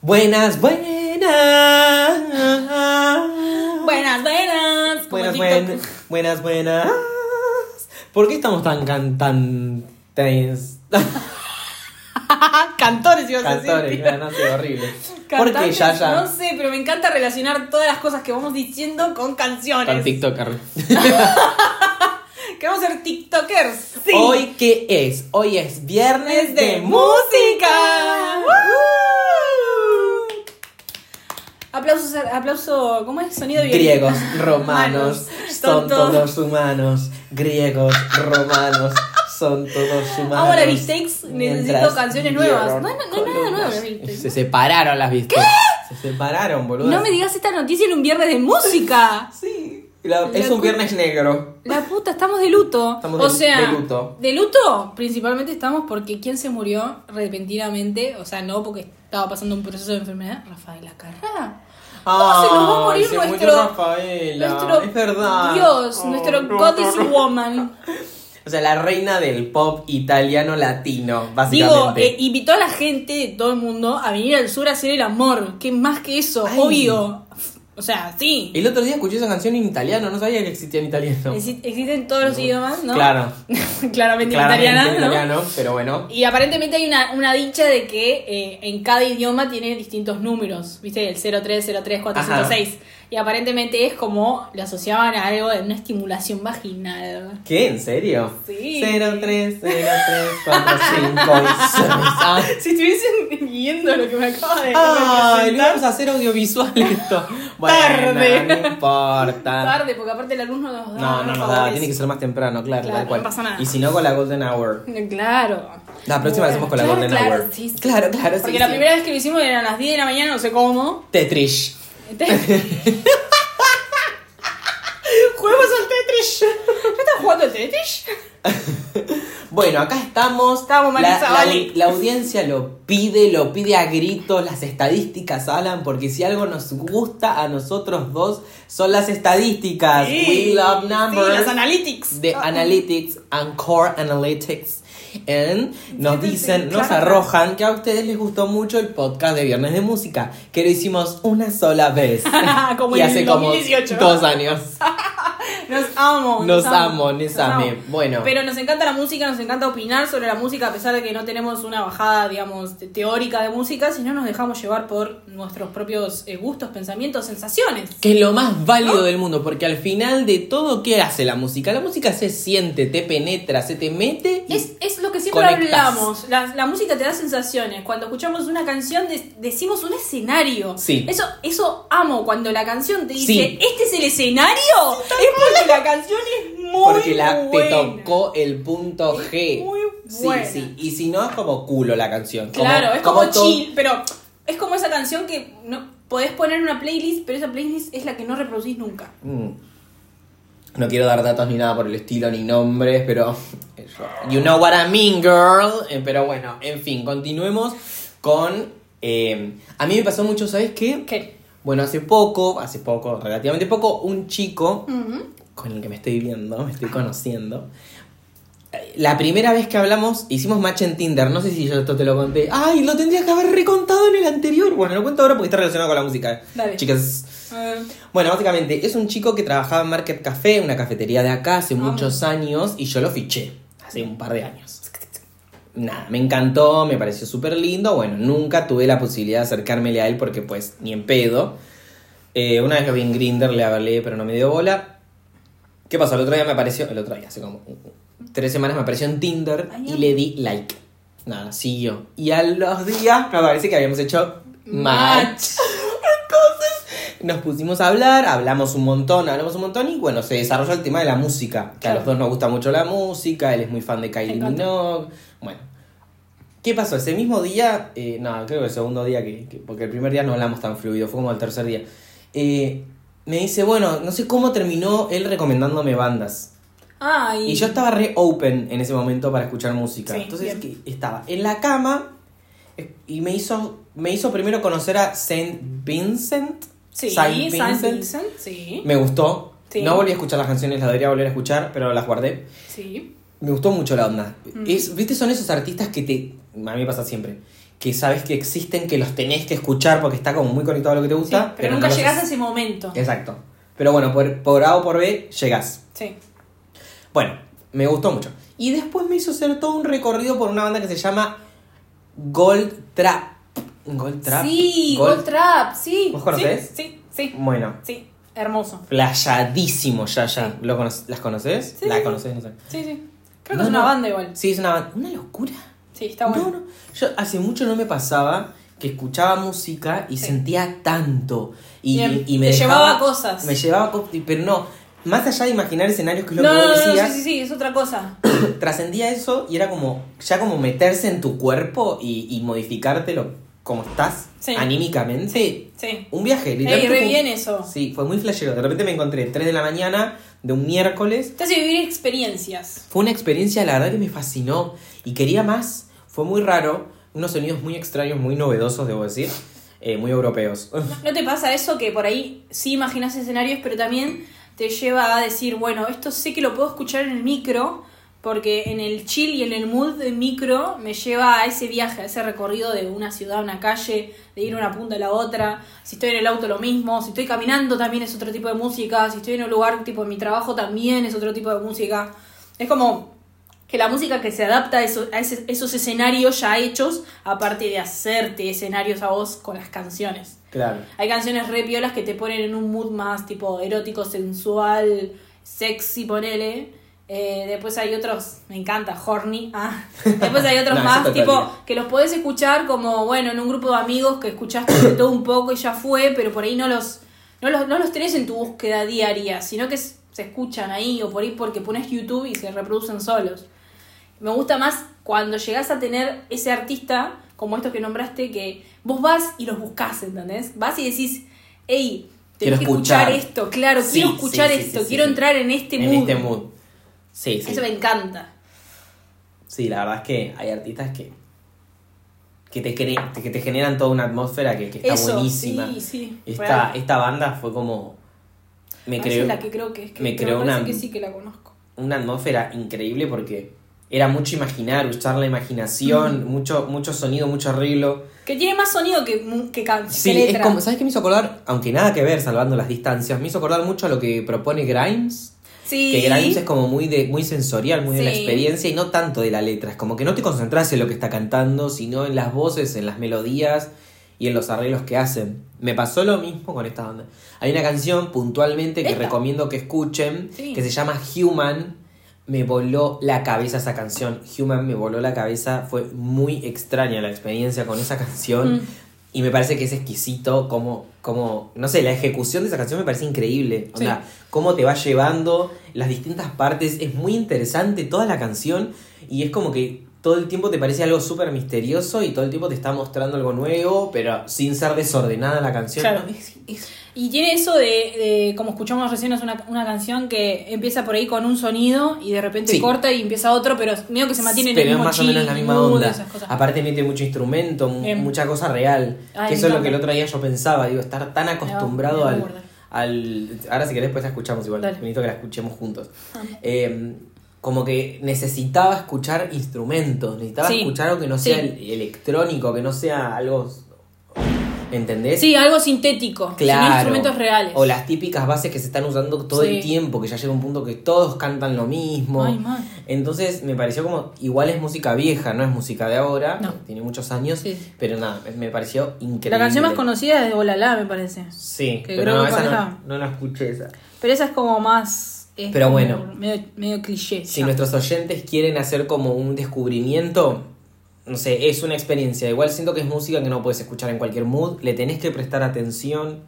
Buenas, buenas. Buenas, buenas. como Buenas, TikTok. buen- buenas, buenas. ¿Por qué estamos tan cantantes? Cantores, ibas a decir. Cantores, no sé, horrible. ¿Por qué, Cantantes, ya, ya? No sé, pero me encanta relacionar todas las cosas que vamos diciendo con canciones. Con TikTok. Que vamos a ser TikTokers. Sí. ¿Hoy qué es? Hoy es viernes es de, de música. música. Aplausos, aplauso, ¿cómo es? Sonido. Griegos, romanos, son todos. humanos. Griegos, romanos, son todos humanos. Ahora, Bistecs, necesito canciones nuevas. No, no, no hay nada nuevo. Se separaron las Bistecs. Se separaron, boludo. No me digas esta noticia en un viernes de música. Sí. la- La es un viernes negro. La puta, estamos de luto. Estamos o de- sea, de luto. de luto principalmente estamos porque ¿quién se murió repentinamente? O sea, no porque estaba pasando un proceso de enfermedad. Rafaela Carrá. ¿Cómo se nos va a morir se nuestro, Rafaela. nuestro es verdad. Dios, Oh, nuestro no, goddess no, no. woman? O sea, la reina del pop italiano latino, Digo, básicamente. eh, invitó a la gente de todo el mundo a venir al sur a hacer el amor. ¿Qué más que eso? Ay. Obvio. O sea, sí. El otro día escuché esa canción en italiano, no sabía que existía en italiano. Exi- Existen todos los idiomas, ¿no? Claro. Claramente, en Claramente italiana, en ¿no? italiano, pero bueno. Y aparentemente hay una, una dicha de que eh, en cada idioma tiene distintos números, ¿viste? El 0303406. Y aparentemente es como lo asociaban a algo de una estimulación vaginal. ¿Qué? ¿En serio? Sí. 0, 3, 0, 3, 4, 5 y 6. Ah, Si estuviesen viendo lo que me acaba de le representar, vamos a hacer audiovisual esto. Bueno, Tarde. no importa. tarde, porque aparte la luz no nos da. No, no nos da, tiene que ser más temprano, claro, Claro, tal cual. no pasa nada. Y si no, con la Golden Hour. Claro. La próxima la hacemos con la Claro, Golden claro, Hour. sí, sí. Claro, claro, sí. Porque la primera vez que lo hicimos eran las 10 de la mañana, no sé cómo. Tetrish. ¡Juegos al Tetris! ¿No estás jugando al Tetris? Bueno, acá estamos. Estamos, la, Marisa, la- audiencia lo pide, lo pide a gritos, las estadísticas hablan, porque si algo nos gusta a nosotros dos son las estadísticas. We love numbers. Sí, las analytics. de Ah. Analytics and Core Analytics. And nos Sí, sí, dicen, sí, nos arrojan que a ustedes les gustó mucho el podcast de Viernes de Música, que lo hicimos una sola vez. Como y en hace el como 2018. dos años. Nos amo. Nos amo, nos amo. ame. Bueno. Pero nos encanta la música, nos encanta opinar sobre la música, a pesar de que no tenemos una bajada, digamos, te- teórica de música, sino nos dejamos llevar por nuestros propios eh, gustos, pensamientos, sensaciones. Que es lo más válido del mundo, porque al final de todo, ¿qué hace la música? La música se siente, te penetra, se te mete. y- Es, es lo que siempre Conectas. hablamos. La, la música te da sensaciones. Cuando escuchamos una canción de- decimos un escenario. Sí. Eso, eso amo. Cuando la canción te dice, Sí. ¿este es el escenario? es porque la canción es muy porque la, te buena. tocó el punto G. muy sí, buena. sí. Y si no, es como culo la canción. Claro, es como, chill, pero es como esa canción que no podés poner en una playlist, pero esa playlist es la que no reproducís nunca. Mm. No quiero dar datos ni nada por el estilo ni nombres, pero. You know what I mean, girl. Eh, Pero bueno, en fin, continuemos con. eh, a mí me pasó mucho, ¿sabes qué? ¿Qué? Bueno, hace poco, hace poco, relativamente poco, un chico. Con el que me estoy viendo, me estoy conociendo. eh, La primera vez que hablamos, hicimos match en Tinder. No sé si yo esto te lo conté. ¡Ay! Lo tendría que haber recontado en el anterior. Bueno, lo cuento ahora porque está relacionado con la música. Dale. Chicas. Eh, Bueno, básicamente es un chico que trabajaba en Market Café, una cafetería de acá, hace Ah. muchos años, y yo lo fiché hace un par de años. Nada, me encantó, me pareció súper lindo. Bueno, nunca tuve la posibilidad de acercármele a él porque, pues, ni en pedo. Eh, una vez lo vi en Grinder, le hablé, pero no me dio bola. ¿Qué pasó? El otro día me apareció, el otro día, hace como tres semanas me apareció en Tinder y le di like. Nada, siguió. Y a los días me parece que habíamos hecho match. Entonces nos pusimos a hablar, hablamos un montón, hablamos un montón y bueno, se desarrolló el tema de la música. Que a los dos nos gusta mucho la música, él es muy fan de Kylie. Minogue. Bueno, ¿qué pasó? Ese mismo día, eh, no, creo que el segundo día, que, que- porque el primer día no hablamos tan fluido, fue como el tercer día. Eh, me dice, bueno, no sé cómo terminó él recomendándome bandas. Ay. Y yo estaba re open en ese momento para escuchar música. Sí, Entonces bien. estaba en la cama y me hizo, me hizo primero conocer a Saint Vincent. Sí, Saint Saint Vincent. Vincent, sí. Me gustó. Sí. No volví a escuchar las canciones, las debería volver a escuchar, pero las guardé. Sí. Me gustó mucho la onda. Mm. Es, ¿Viste? Son esos artistas que te. A mí me pasa siempre. Que sabes que existen, que los tenés que escuchar porque está como muy conectado a lo que te Sí, gusta. pero, nunca los- llegás a ese momento. Exacto. Pero bueno, por, por A o por B llegás. Sí. Bueno, me gustó mucho. Y después me hizo hacer todo un recorrido por una banda que se llama Gold Trap. Gold Trap. Sí, Gold, Trap, sí. ¿Vos conocés? Sí, sí, sí. Bueno, Sí, hermoso. playadísimo ya, ya. Sí. ¿Lo cono- ¿Las conoces? Sí, ¿La conoces? No sé. Sí, sí. Creo que No, es una no. banda igual. Sí, es una banda. Una locura. Sí, está bueno. No, no. Yo hace mucho no me pasaba que escuchaba música y Sí. sentía tanto. Y, Bien, y me te dejaba- llevaba cosas. Me llevaba cosas, pero no. Más allá de imaginar escenarios, que es lo No, que vos no, no, decías, sí, sí, sí, es otra cosa. trascendía eso y era como ya como meterse en tu cuerpo y, y modificártelo como estás Sí. anímicamente. Sí. Un viaje, Ey, literalmente. re fue- bien eso. Sí, fue muy flashero. De repente me encontré 3 de la mañana de un miércoles. Te hace vivir experiencias. Fue una experiencia, la verdad, que me fascinó y quería más. Fue muy raro, unos sonidos muy extraños, muy novedosos, debo decir, eh, muy europeos. ¿No te pasa eso que por ahí sí imaginas escenarios, pero también te lleva a decir, bueno, esto sé que lo puedo escuchar en el micro, porque en el chill y en el mood de micro me lleva a ese viaje, a ese recorrido de una ciudad a una calle, de ir de una punta a la otra. Si estoy en el auto, lo mismo. Si estoy caminando, también es otro tipo de música. Si estoy en un lugar tipo en mi trabajo, también es otro tipo de música. Es como que la música que se adapta a, eso- a ese- esos escenarios ya hechos, aparte de hacerte escenarios a vos con las canciones. Claro. Hay canciones re piolas que te ponen en un mood más tipo erótico, sensual, sexy, ponele. Eh, después hay otros, me encanta, horny. Ah. Después hay otros No, más, tipo, que los podés escuchar como, bueno, en un grupo de amigos que escuchaste de todo un poco y ya fue, pero por ahí no los, no los, no los tenés en tu búsqueda diaria, sino que se escuchan ahí o por ahí porque pones YouTube y se reproducen solos. Me gusta más cuando llegás a tener ese artista, como estos que nombraste, que vos vas y los buscás, ¿entendés? Vas y decís, hey, Quiero tenés que escuchar. escuchar. esto, claro, Sí, quiero escuchar sí, sí, esto, quiero entrar en este en mood. este mood. Sí, sí. Eso me encanta. Sí, la verdad es que hay artistas que que te, que te generan toda una atmósfera que, que está Eso, buenísima. sí, sí, Esta, esta banda fue como... Me Ah, creó es la que creo que es que me una- que sí que la conozco. una atmósfera increíble porque era mucho imaginar, usar la imaginación, mucho, mucho sonido, mucho arreglo. Que tiene más sonido que, que, can- Sí, que es letra. como, ¿sabes qué me hizo acordar? Aunque nada que ver, salvando las distancias, me hizo acordar mucho a lo que propone Grimes. Sí. Que Grimes es como muy de muy sensorial, muy de la experiencia y no tanto de la letra. Es como que no te concentras en lo que está cantando, sino en las voces, en las melodías y en los arreglos que hacen. Me pasó lo mismo con esta banda. Hay una canción puntualmente que ¿Esta? recomiendo que escuchen, Sí. que se llama Human. Me voló la cabeza esa canción. Human me voló la cabeza. Fue muy extraña la experiencia con esa canción. Mm. Y me parece que es exquisito como, como, no sé, la ejecución de esa canción me parece increíble. Sí. Onda, cómo te va llevando las distintas partes. Es muy interesante toda la canción y es como que todo el tiempo te parece algo súper misterioso y todo el tiempo te está mostrando algo nuevo, pero sin ser desordenada la canción. Claro. Es- es- Y tiene eso de, de, como escuchamos recién, es una, una canción que empieza por ahí con un sonido y de repente Sí. corta y empieza otro, pero medio que se mantiene en pero el es mismo más o menos la misma onda. Aparte mete mucho instrumento, Bien. mucha cosa real. Ay, que eso es lo que el otro día yo pensaba, digo, estar tan acostumbrado al. Ahora si querés después la escuchamos igual, Dale. necesito que la escuchemos juntos. Ah. Eh, como que necesitaba escuchar instrumentos, necesitaba Sí, escuchar algo que no sea el- electrónico, que no sea algo... ¿Entendés? Sí, algo sintético, Claro. sin instrumentos reales. O las típicas bases que se están usando todo Sí. el tiempo, que ya llega un punto que todos cantan lo mismo. Ay. Entonces me pareció como, igual es música vieja, no es música de ahora, No. tiene muchos años, pero nada, me pareció increíble. La canción más conocida es de Olala, me parece. Sí, que pero no, esa no, no la escuché esa. Pero esa es como más. Es Pero bueno. Medio, medio cliché. Si ya. nuestros oyentes quieren hacer como un descubrimiento, no sé, es una experiencia. Igual siento que es música que no puedes escuchar en cualquier mood, le tenés que prestar atención.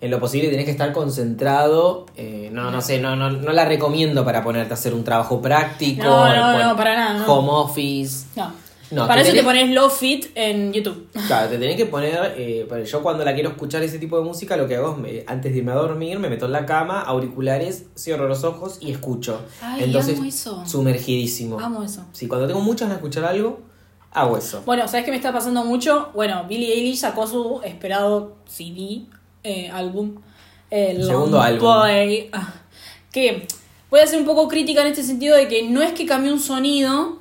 En lo posible tenés que estar concentrado. Eh, no, no sé, no, no, no la recomiendo para ponerte a hacer un trabajo práctico. No, no, no, para nada, no. Home office. No. No, Para eso te pones low fit en YouTube. Claro, te tenés que poner. eh, yo cuando la quiero escuchar ese tipo de música, lo que hago es me- antes de irme a dormir, me meto en la cama, auriculares, cierro los ojos y escucho. Ay, Entonces, amo eso. sumergidísimo. Amo eso. Si cuando tengo muchas ganas de escuchar algo, hago eso. Bueno, ¿sabes qué me está pasando mucho? Bueno, Billie Eilish sacó su esperado CD, eh, álbum. El Segundo álbum. Ah, que voy a ser un poco crítica en este sentido de que no es que cambió un sonido,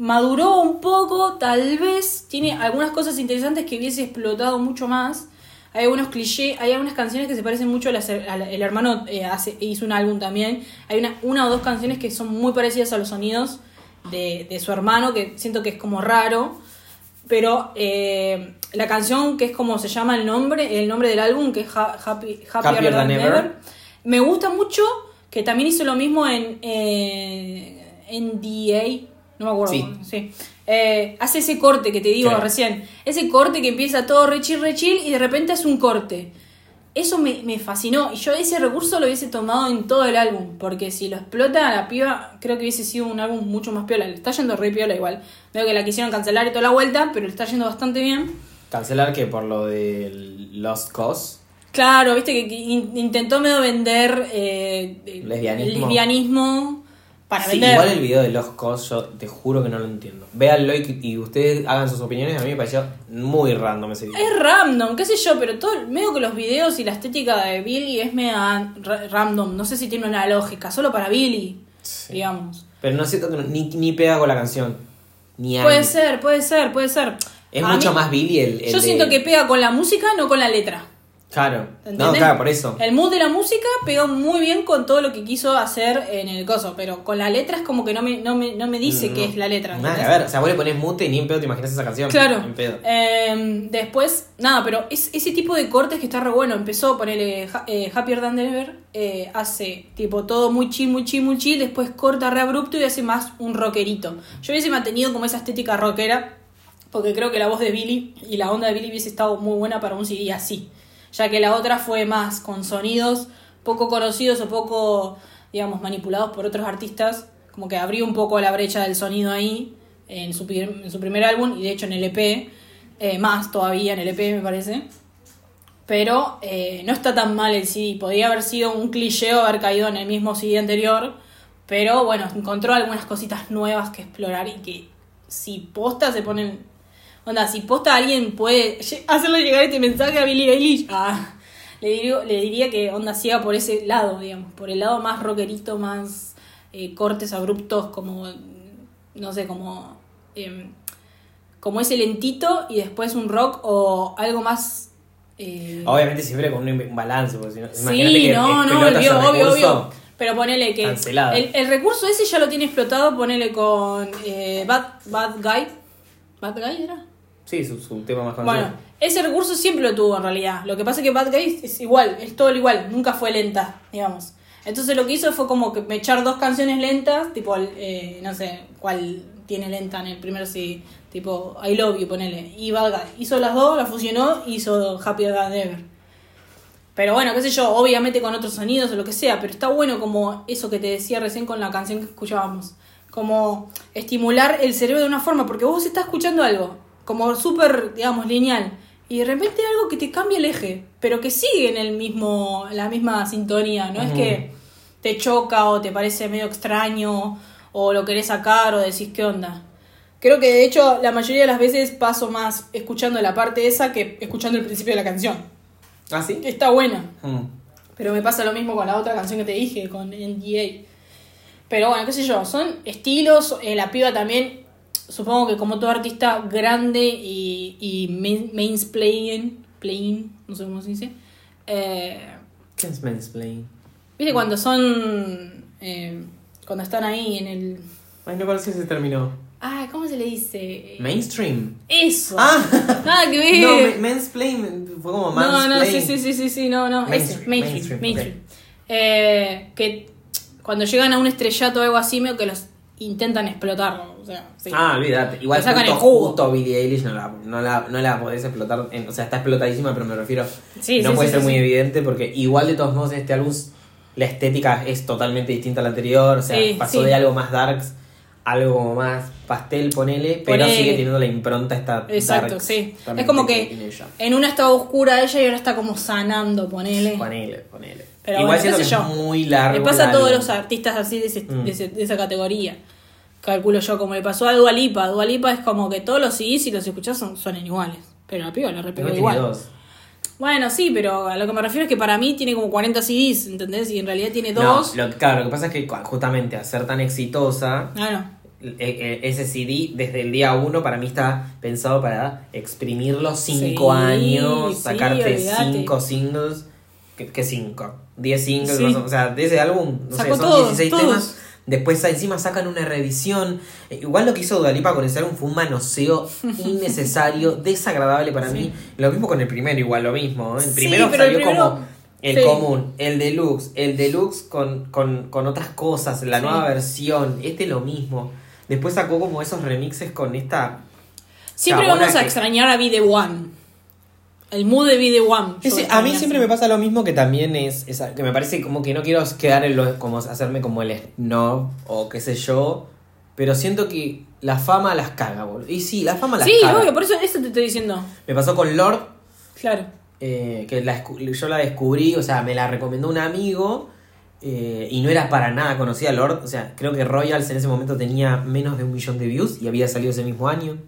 maduró un poco, tal vez tiene algunas cosas interesantes que hubiese explotado mucho más. Hay algunos clichés, hay algunas canciones que se parecen mucho a las, al- el hermano eh, hace, hizo un álbum también. Hay una, una o dos canciones que son muy parecidas a los sonidos de, de su hermano, que siento que es como raro. Pero eh, la canción que es como se llama el nombre, el nombre del álbum, que es Ha- Happy, Happier, Than Than Ever, Ever. me gusta mucho, que también hizo lo mismo en eh, NDA, no me acuerdo. Sí. Eh, hace ese corte que te digo Claro. recién, ese corte que empieza todo re chill, re chill y de repente hace un corte. Eso me, me fascinó y yo ese recurso lo hubiese tomado en todo el álbum, porque si lo explota la piba, creo que hubiese sido un álbum mucho más piola. Le está yendo re piola igual. Veo que la quisieron cancelar y toda la vuelta, pero le está yendo bastante bien. Cancelar que por lo del Lost Cause. Claro, viste que que in- intentó medio vender eh, Lesbianismo. lesbianismo para Sí, vender. igual el video de Lost Cause yo te juro que no lo entiendo. Véanlo y, y ustedes hagan sus opiniones. A mí me pareció muy random ese video. Es random, qué sé yo, pero todo, medio que los videos y la estética de Billy es media ra- random. No sé si tiene una lógica, solo para Billy, Sí. digamos. Pero no que no- ni, ni pega con la canción. Ni Puede algo. ser, puede ser, puede ser. Es A mucho mí- más Billy el. el Yo de- siento que pega con la música, no con la letra. Claro. ¿entendés? No, claro, por eso. El mood de la música pegó muy bien con todo lo que quiso hacer en el coso, pero con la letra es como que no me, no me, no me dice No, que es la letra. Nada, ¿entendés? a ver, o sea, vos le pones mute y ni en pedo te imaginas esa canción. Claro. En pedo. Eh, después, nada, pero es, ese tipo de cortes que está re bueno. Empezó a ponerle eh, Happier Than Ever. eh, hace tipo todo muy chill, muy chill, muy chill. Después corta re abrupto y hace más un rockerito. Yo hubiese mantenido como esa estética rockera. Porque creo que la voz de Billy y la onda de Billy hubiese estado muy buena para un CD así. Ya que la otra fue más con sonidos poco conocidos o poco, digamos, manipulados por otros artistas. Como que abrió un poco la brecha del sonido ahí en su, primer álbum y de hecho en el EP. eh, más todavía en el EP me parece. Pero eh, no está tan mal el CD. Podría haber sido un cliché o haber caído en el mismo CD anterior. Pero bueno, encontró algunas cositas nuevas que explorar y que si posta se ponen. Onda, si posta alguien puede hacerle llegar este mensaje a Billie Eilish, ah, le, diría que onda siga por ese lado, digamos. Por el lado más rockerito, más eh, cortes abruptos, como. No sé, como. em, como ese lentito y después un rock o algo más. eh, Obviamente siempre con un, balance. Porque si no, Sí, que no, no, obvio, obvio. Pero ponele que. El, el recurso ese ya lo tiene explotado, ponele con eh, Bad, Bad Guy. ¿Bad Guy era? Sí, su, su tema más conocido. Bueno, ese recurso siempre lo tuvo en realidad. Lo que pasa es que Bad Guy es igual, es todo igual, nunca fue lenta, digamos. Entonces lo que hizo fue como que me echar dos canciones lentas, tipo, eh, no sé cuál tiene lenta en el primer sí, tipo I Love You, ponele. Y Bad Guy hizo las dos, las fusionó y hizo Happy Than Ever. Pero bueno, qué sé yo, obviamente con otros sonidos o lo que sea, pero está bueno como eso que te decía recién con la canción que escuchábamos. Como estimular el cerebro de una forma, porque vos estás escuchando algo, como súper, digamos, lineal, y de repente algo que te cambia el eje, pero que sigue en el mismo, la misma sintonía, no es que te choca o te parece medio extraño, o lo querés sacar o decís qué onda. Creo que de hecho la mayoría de las veces paso más escuchando la parte esa que escuchando el principio de la canción. ¿Ah, sí? Está buena. Mm. Pero me pasa lo mismo con la otra canción que te dije, con NDA. Pero bueno, qué sé yo, son estilos. eh, la piba también, supongo que como todo artista grande y, y main, mainsplaying, playing, no sé cómo se dice. eh, ¿Qué es mansplain? ¿Viste cuando son. eh, cuando están ahí en el. Ay, no conocía ese término. Ay, ¿cómo se le dice? Mainstream. Eso. Ah. Nada que ver. No, ma- mansplain fue como No, mansplain. no, sí, sí, sí, sí, sí, no, no, ese, Mainstream, mainstream, mainstream. Eh, que cuando llegan a un estrellato o algo así, medio que los intentan explotar, sea, sí. Ah, olvídate. Igual sacan justo, el jugo. justo Billie Eilish no la, no, la, no la podés explotar. en- o sea, está explotadísima, pero me refiero. Sí, no sí, puede ser muy evidente porque igual de todos modos en este álbum la estética es totalmente distinta a la anterior. O sea, pasó de algo más darks algo como más pastel, ponele, pero Ponele. sigue teniendo la impronta esta Exacto, sí. Es como que en una estaba oscura ella y ahora está como sanando, ponele. Ponele, ponele. Pero igual bueno, siento que es muy largo. Le pasa a todos los artistas así de, ese- Mm. de, ese- de esa categoría. Calculo yo, como le pasó a Dua Lipa. Dua Lipa es como que todos los CDs, si los escuchás, son, suenan iguales. Pero la piba la repegó Igual tiene igual. dos. Bueno, sí, pero a lo que me refiero es que para mí tiene como 40 CDs, ¿entendés? Y en realidad tiene No, dos. lo, claro, lo que pasa es que justamente al ser tan exitosa, Claro. eh, eh, ese CD desde el día uno para mí está pensado para exprimirlo cinco Sí, años, sí, sacarte olvídate. cinco singles. ¿Qué, qué cinco? Diez singles, Sí. más o- o sea, de ese álbum, no Sacó sé, son todos, 16 todos. temas. Después encima sacan una revisión. Eh, Igual lo que hizo Dualipa con ese álbum fue un manoseo innecesario, desagradable para mí. Lo mismo con el primero, igual lo mismo. ¿eh? El Sí, primero el salió primero- como el sí. común, el deluxe, el deluxe con, con, con otras cosas, la Sí. nueva versión, este lo mismo. Después sacó como esos remixes con esta... Siempre vamos a que- extrañar a Be The One. El mood de Be The One. Ese- a mí así. siempre me pasa lo mismo que también es, esa- que me parece como que no quiero quedar en lo, como hacerme como el snob o qué sé yo, pero siento que la fama las caga, boludo. Y sí, la fama las Sí, caga. obvio, por eso eso te estoy diciendo. Me pasó con Lord, Claro. eh, que la yo la descubrí, o sea, me la recomendó un amigo eh, y no era para nada conocida Lord, o sea, creo que Royals en ese momento tenía menos de un millón de views y había salido ese mismo año.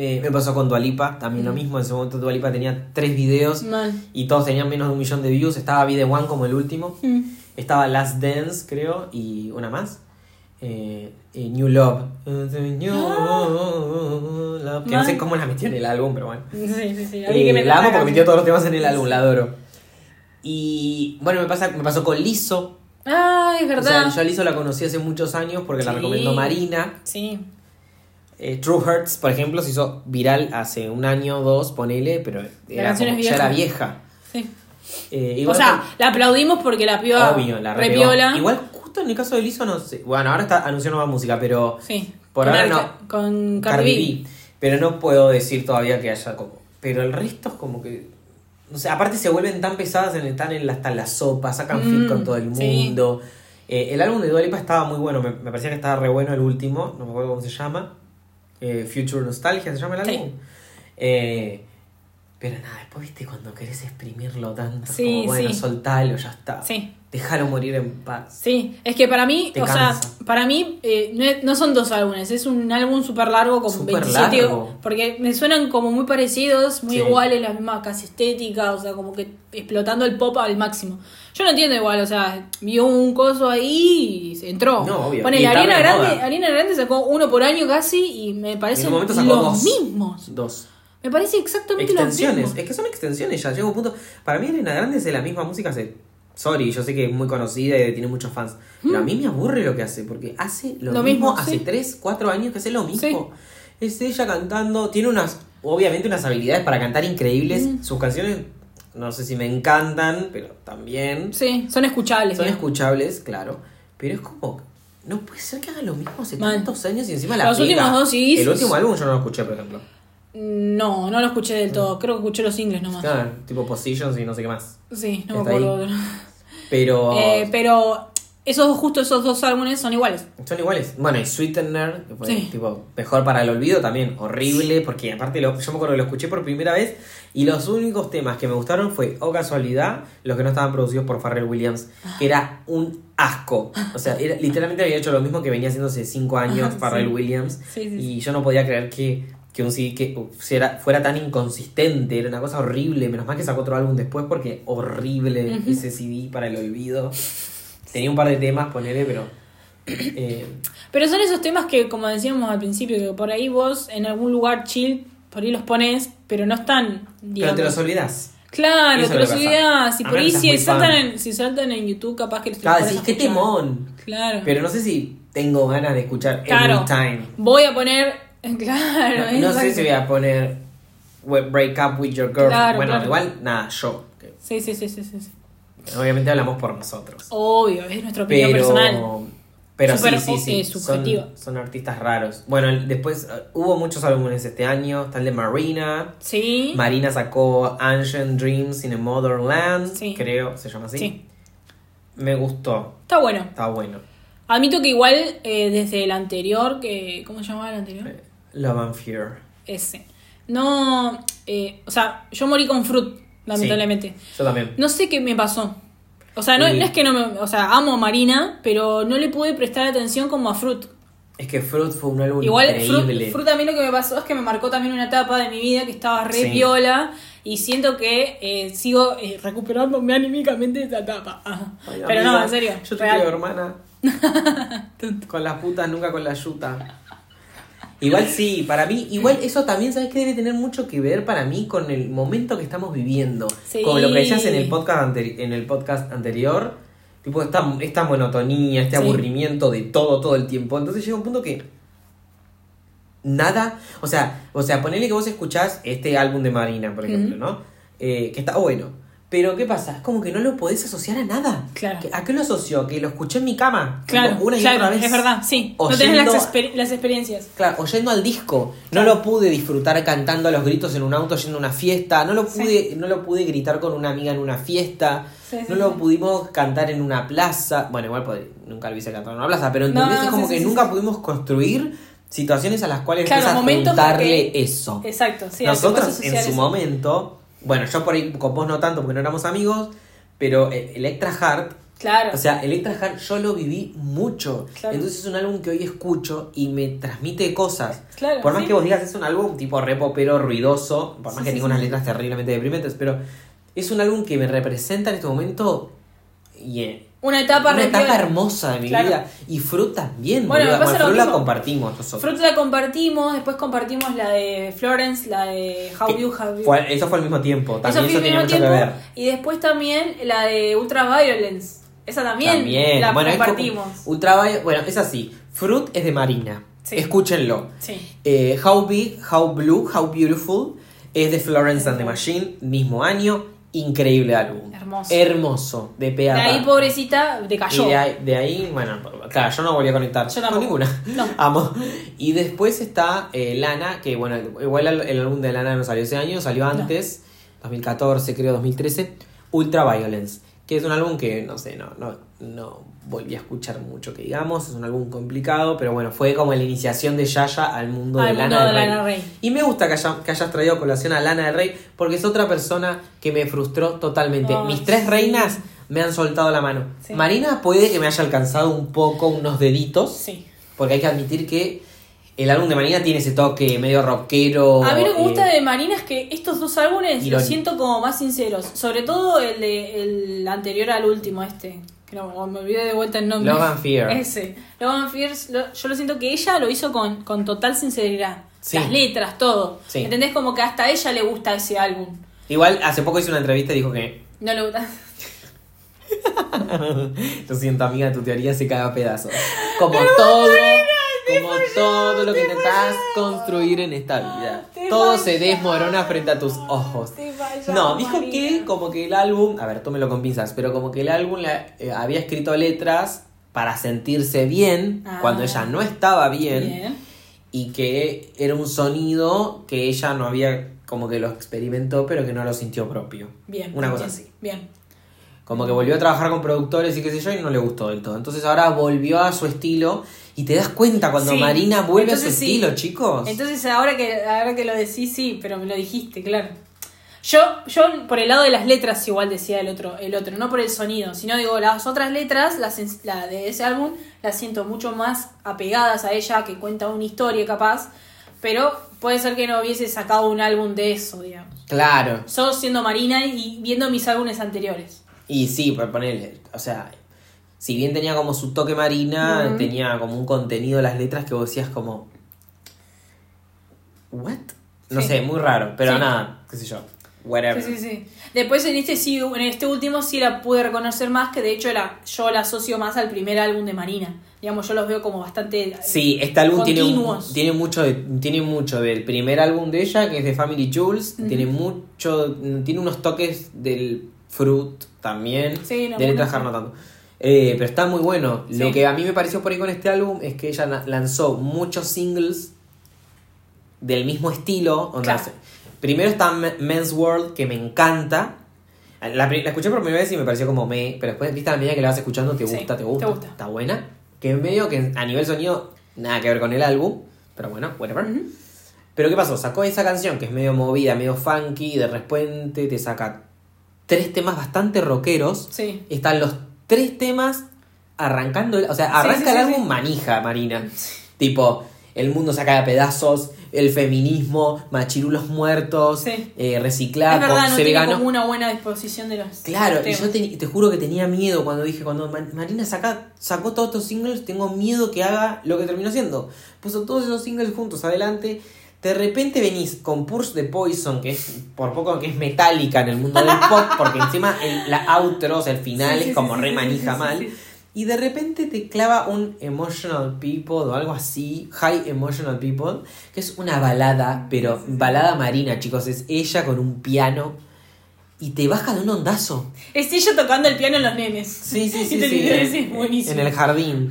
Eh, me pasó con Dualipa, también lo Mm. mismo, en ese momento Dualipa tenía tres videos Mal. y todos tenían menos de un millón de views, estaba The One como el último, Mm. estaba Last Dance creo y una más. Eh, eh, New Love. New Love. Que no sé cómo la metió en el álbum, pero bueno. Sí, sí, sí. Que me la amo porque metió todos los temas en el álbum, la adoro. Y bueno, me, pasa, me pasó con Lizzo. Ay, es O verdad. sea, yo a Lizzo la conocí hace muchos años porque la recomendó Marina. Sí. Eh, True Hurts, por ejemplo, se hizo viral hace un año o dos, ponele, pero era como- ya era vieja. Sí. Eh, O sea, la aplaudimos porque la piba obvio, la re repegó. piola. Igual justo en el caso de Lizzo, no sé. Bueno, ahora está anunció nueva música, pero Sí. por Con ahora Arca- no. Con Cardi Cardi B. Pero no puedo decir todavía que haya como. Pero el resto es como que. No sé, aparte se vuelven tan pesadas en están en hasta en la sopa, sacan Mm, fit con todo el sí. mundo. Eh, el álbum de Dua Lipa estaba muy bueno, me, me parecía que estaba re bueno el último, no me acuerdo cómo se llama. Eh, Future Nostalgia se llama el Sí. álbum. Eh, pero nada, después viste cuando querés exprimirlo tanto, Sí, como bueno, sí. soltalo, ya está. Sí. Déjalo morir en paz. Sí, es que para mí, Te o sea, para mí eh, no, es- no son dos álbumes, es un álbum súper largo con Súper 27, largo. porque me suenan como muy parecidos, muy Sí. iguales, la misma casi estética, o sea, como que explotando el pop al máximo. Yo no entiendo igual, o sea, vio un coso ahí y se entró. No, obvio. Pone Y Ariana Grande. Ariana Grande sacó uno por año casi y me parecen los dos. mismos. Dos. Me parece exactamente los Extensiones, mismos. es que son extensiones ya, llega un punto. Para mí Arena Grande es de la misma música hace. Sorry, yo sé que es muy conocida y tiene muchos fans. Pero a mí me aburre lo que hace, porque hace lo, Mm. Lo mismo, mismo, hace sí. 3, 4 años que hace lo mismo. Sí. Es ella cantando, tiene unas, obviamente unas habilidades para cantar increíbles. Mm. Sus canciones, no sé si me encantan, pero también Sí, son escuchables. son escuchables, claro. Pero es como, no puede ser que haga lo mismo hace Mal. tantos años y encima la Los últimos dos CDs El último álbum yo no lo escuché, por ejemplo. No, no lo escuché del todo, creo que escuché los singles nomás. Claro, tipo Positions y no sé qué más. Sí, no me acuerdo. ahí. Pero Eh, pero esos justo esos dos álbumes son iguales. son iguales. Bueno, y Sweetener, que fue Sí. tipo mejor para el olvido también, horrible, porque aparte lo- yo me acuerdo que lo escuché por primera vez y los únicos temas que me gustaron fue, o casualidad, los que no estaban producidos por Pharrell Williams, que era un asco. O sea, era- literalmente había hecho lo mismo que venía haciendo hace cinco años Ah, Pharrell sí. Williams Sí, y yo no podía creer que, que un CD que uh, fuera, fuera tan inconsistente, era una cosa horrible, menos mal que sacó otro álbum después porque horrible Ujú. ese CD para el olvido. Tenía un par de temas, ponele, pero... eh, Pero son esos temas que, como decíamos al principio, que por ahí vos en algún lugar chill, por ahí los pones, pero no están, pero digamos. te los olvidas. Claro, te los olvidás. Y por ahí si saltan, en, si saltan en YouTube, capaz que los Claro, decís, qué temón. Claro. Pero no sé si tengo ganas de escuchar Claro. Every Time. Voy a poner. Claro, No, no sé si voy a poner Break Up With Your. Claro, bueno, claro. igual, nada, yo. Sí, sí, sí, sí, sí. Obviamente hablamos por nosotros. Obvio, es nuestra opinión Pero, personal. pero Súper, sí, sí, sí. Son, son artistas raros. Bueno, después eh, hubo muchos álbumes este año. Está el de Marina. Sí. Marina sacó Ancient Dreams in a Modern Land. Sí. Creo, se llama así. Sí. Me gustó. Está bueno. Está bueno. Admito que igual eh, desde el anterior, que ¿cómo se llamaba el anterior? Eh, Love and Fear. Ese. No, eh, o sea, yo morí con Fruit, lamentablemente. Yo también. No sé qué me pasó. O sea, no, Y- no es que no me, o sea, amo a Marina, pero no le pude prestar atención como a Fruit. Es que Fruit fue un álbum Igual increíble. Fruit, Fruit a mí lo que me pasó es que me marcó también una etapa de mi vida que estaba re Sí. viola y siento que eh, sigo eh, recuperándome anímicamente de esa etapa. Ay, pero no, en serio. Yo te creo, hermana. con las putas, nunca con la yuta. Igual sí, para mí, igual eso también, ¿sabes que Debe tener mucho que ver para mí con el momento que estamos viviendo. Sí. Como lo que decías en el podcast, anteri- en el podcast anterior, tipo esta, esta monotonía, este Sí. aburrimiento de todo, todo el tiempo. Entonces llega un punto que nada, o sea, o sea, ponele que vos escuchás este álbum de Marina, por ejemplo. ¿no? Eh, que está bueno. Pero ¿qué pasa? Es como que no lo podés asociar a nada. Claro. ¿A qué lo asoció? Que lo escuché en mi cama. Claro, una y claro, otra vez. es verdad, sí. No tenés Oyendo- las, exper- las experiencias. Claro, oyendo al disco. No lo pude disfrutar cantando a los gritos en un auto yendo a una fiesta. No lo Sí. pude, no lo pude gritar con una amiga en una fiesta. Sí, sí, no lo pudimos cantar en una plaza. Bueno, igual nunca lo hice cantar en una plaza, pero No, ¿entendés? es como que nunca pudimos construir situaciones a las cuales Claro, a preguntarle que- eso. Exacto, sí. Nosotros en su eso. momento, bueno, yo por ahí con vos no tanto porque no éramos amigos, pero eh, Electra Heart Claro. o sea, Electra Heart yo lo viví mucho. Claro. Entonces es un álbum que hoy escucho y me transmite cosas. Claro, por más sí. que vos digas es un álbum tipo re popero, ruidoso, por más Sí, que sí, tenga unas letras terriblemente deprimentes, pero es un álbum que me representa en este momento y eh, una etapa una etapa hermosa de mi Claro. vida. Y Fruit también, Bueno, boluda. Bueno, Fruit la compartimos nosotros. Fruit la compartimos, después compartimos la de Florence, la de How Que You Have You. fue- eso fue al mismo tiempo. También eso, mismo mucho tiempo, que ver. Y después también la de Ultraviolence. Esa también, También. la bueno, es como- compartimos. Ultraviolet- bueno, es así. Fruit es de Marina. Sí. Escúchenlo. Sí. Eh, How Big, How Blue, How Beautiful es de Florence and the Machine, mismo año, increíble álbum. Hermoso. Hermoso, de De pe a ahí, pobrecita, decayó. Y de ahí, de ahí, bueno, claro, yo no volví a conectar Yo con tampoco. ninguna. No. Amo. Y después está eh, Lana, que bueno, igual el, el álbum de Lana no salió ese año, salió antes, 2014, creo, 2013, Ultra Violence, que es un álbum que, no sé, no, no, no volví a escuchar mucho, que digamos, es un álbum complicado, pero bueno, fue como la iniciación de Yaya al mundo Al de mundo Lana de del Rey. Y me gusta que, haya- que hayas traído a colación a Lana del Rey, porque es otra persona que me frustró totalmente. Ay, Mis tres sí. reinas me han soltado la mano. Sí. Marina puede que me haya alcanzado un poco, unos deditos, Sí. porque hay que admitir que el álbum de Marina tiene ese toque medio rockero. A mí lo que me gusta eh, de Marina es que estos dos álbumes los siento como más sinceros. Sobre todo el de el anterior al último, este. Que no, me olvidé de vuelta el nombre. Love and Fear. Ese. Love and Fear, lo- yo lo siento que ella lo hizo con, con total sinceridad. Sí. Las letras, todo. Sí. ¿Entendés? Como que hasta a ella le gusta ese álbum. Igual hace poco hice una entrevista y dijo que. No le gusta. Lo siento, amiga, tu teoría se cae a pedazos. Como todo. Como todo lo que intentás construir en esta vida. Todo se desmorona frente a tus ojos. No, dijo que como que el álbum, a ver, tómelo con pinzas, pero como que el álbum la- eh, había escrito letras para sentirse bien Ah. cuando ella no estaba bien, Bien. y que era un sonido que ella no había como que lo experimentó pero que no lo sintió propio. Bien. Una cosa así. Bien. Como que volvió a trabajar con productores y qué sé yo y no le gustó del todo. Entonces ahora volvió a su estilo y te das cuenta cuando Sí. Marina vuelve a su sí. estilo, chicos. Entonces ahora que, ahora que lo decís, sí, pero me lo dijiste, claro. Yo, yo por el lado de las letras igual decía el otro, el otro, no por el sonido, sino digo, las otras letras, las, la de ese álbum, las siento mucho más apegadas a ella, que cuenta una historia capaz, pero puede ser que no hubiese sacado un álbum de eso, digamos. Claro. Yo siendo Marina y viendo mis álbumes anteriores. Y sí, por ponerle, o sea, si bien tenía como su toque marina, tenía como un contenido de las letras que vos decías como... ¿What? No Sí. sé, muy raro, pero Sí. nada, qué sé yo, whatever. Sí, sí, sí. Después en este sí, en este último sí la pude reconocer más, que de hecho la, yo la asocio más al primer álbum de Marina. Digamos, yo los veo como bastante Sí, este álbum tiene, Continuos. tiene mucho de- tiene mucho del primer álbum de ella, que es de Family Jewels, Ujú. tiene mucho, tiene unos toques del Fruit también, Sí, no, de Letras Hard no tanto. Eh, pero está muy bueno. Lo que a mí me pareció por ahí con este álbum es que ella lanzó muchos singles del mismo estilo. onda, Claro. Primero está Me- Men's World, que me encanta. La, la escuché por primera vez y me pareció como me, pero después, viste, a medida que la vas escuchando, te gusta, te te gusta, gusta. está buena. Que es medio que a nivel sonido, nada que ver con el álbum, pero bueno, whatever. Pero ¿qué pasó? Sacó esa canción que es medio movida, medio funky, y de repente te saca tres temas bastante rockeros. Sí. Están los tres temas arrancando, el- o sea, arranca sí, el álbum manija, Marina. Tipo, el mundo se cae a pedazos, el feminismo, machirulos muertos, Sí. eh, reciclar, es verdad, no vegano. como una buena disposición de los. Claro, y yo te, te juro que tenía miedo cuando dije, cuando Ma- Marina saca, sacó todos estos singles, tengo miedo que haga lo que terminó haciendo. Puso todos esos singles juntos adelante. De repente venís con Purse de Poison, que es por poco que es metálica en el mundo del pop, porque encima el, la outro, o sea, el final Sí, sí, es como sí, re manija mal. Y de repente te clava un Emotional People o algo así, High Emotional People, que es una balada, pero balada marina, chicos. Es ella con un piano y te baja de un ondazo. Es ella tocando el piano en los nenes. Sí, sí, Y sí. te sí. es buenísimo. En el jardín,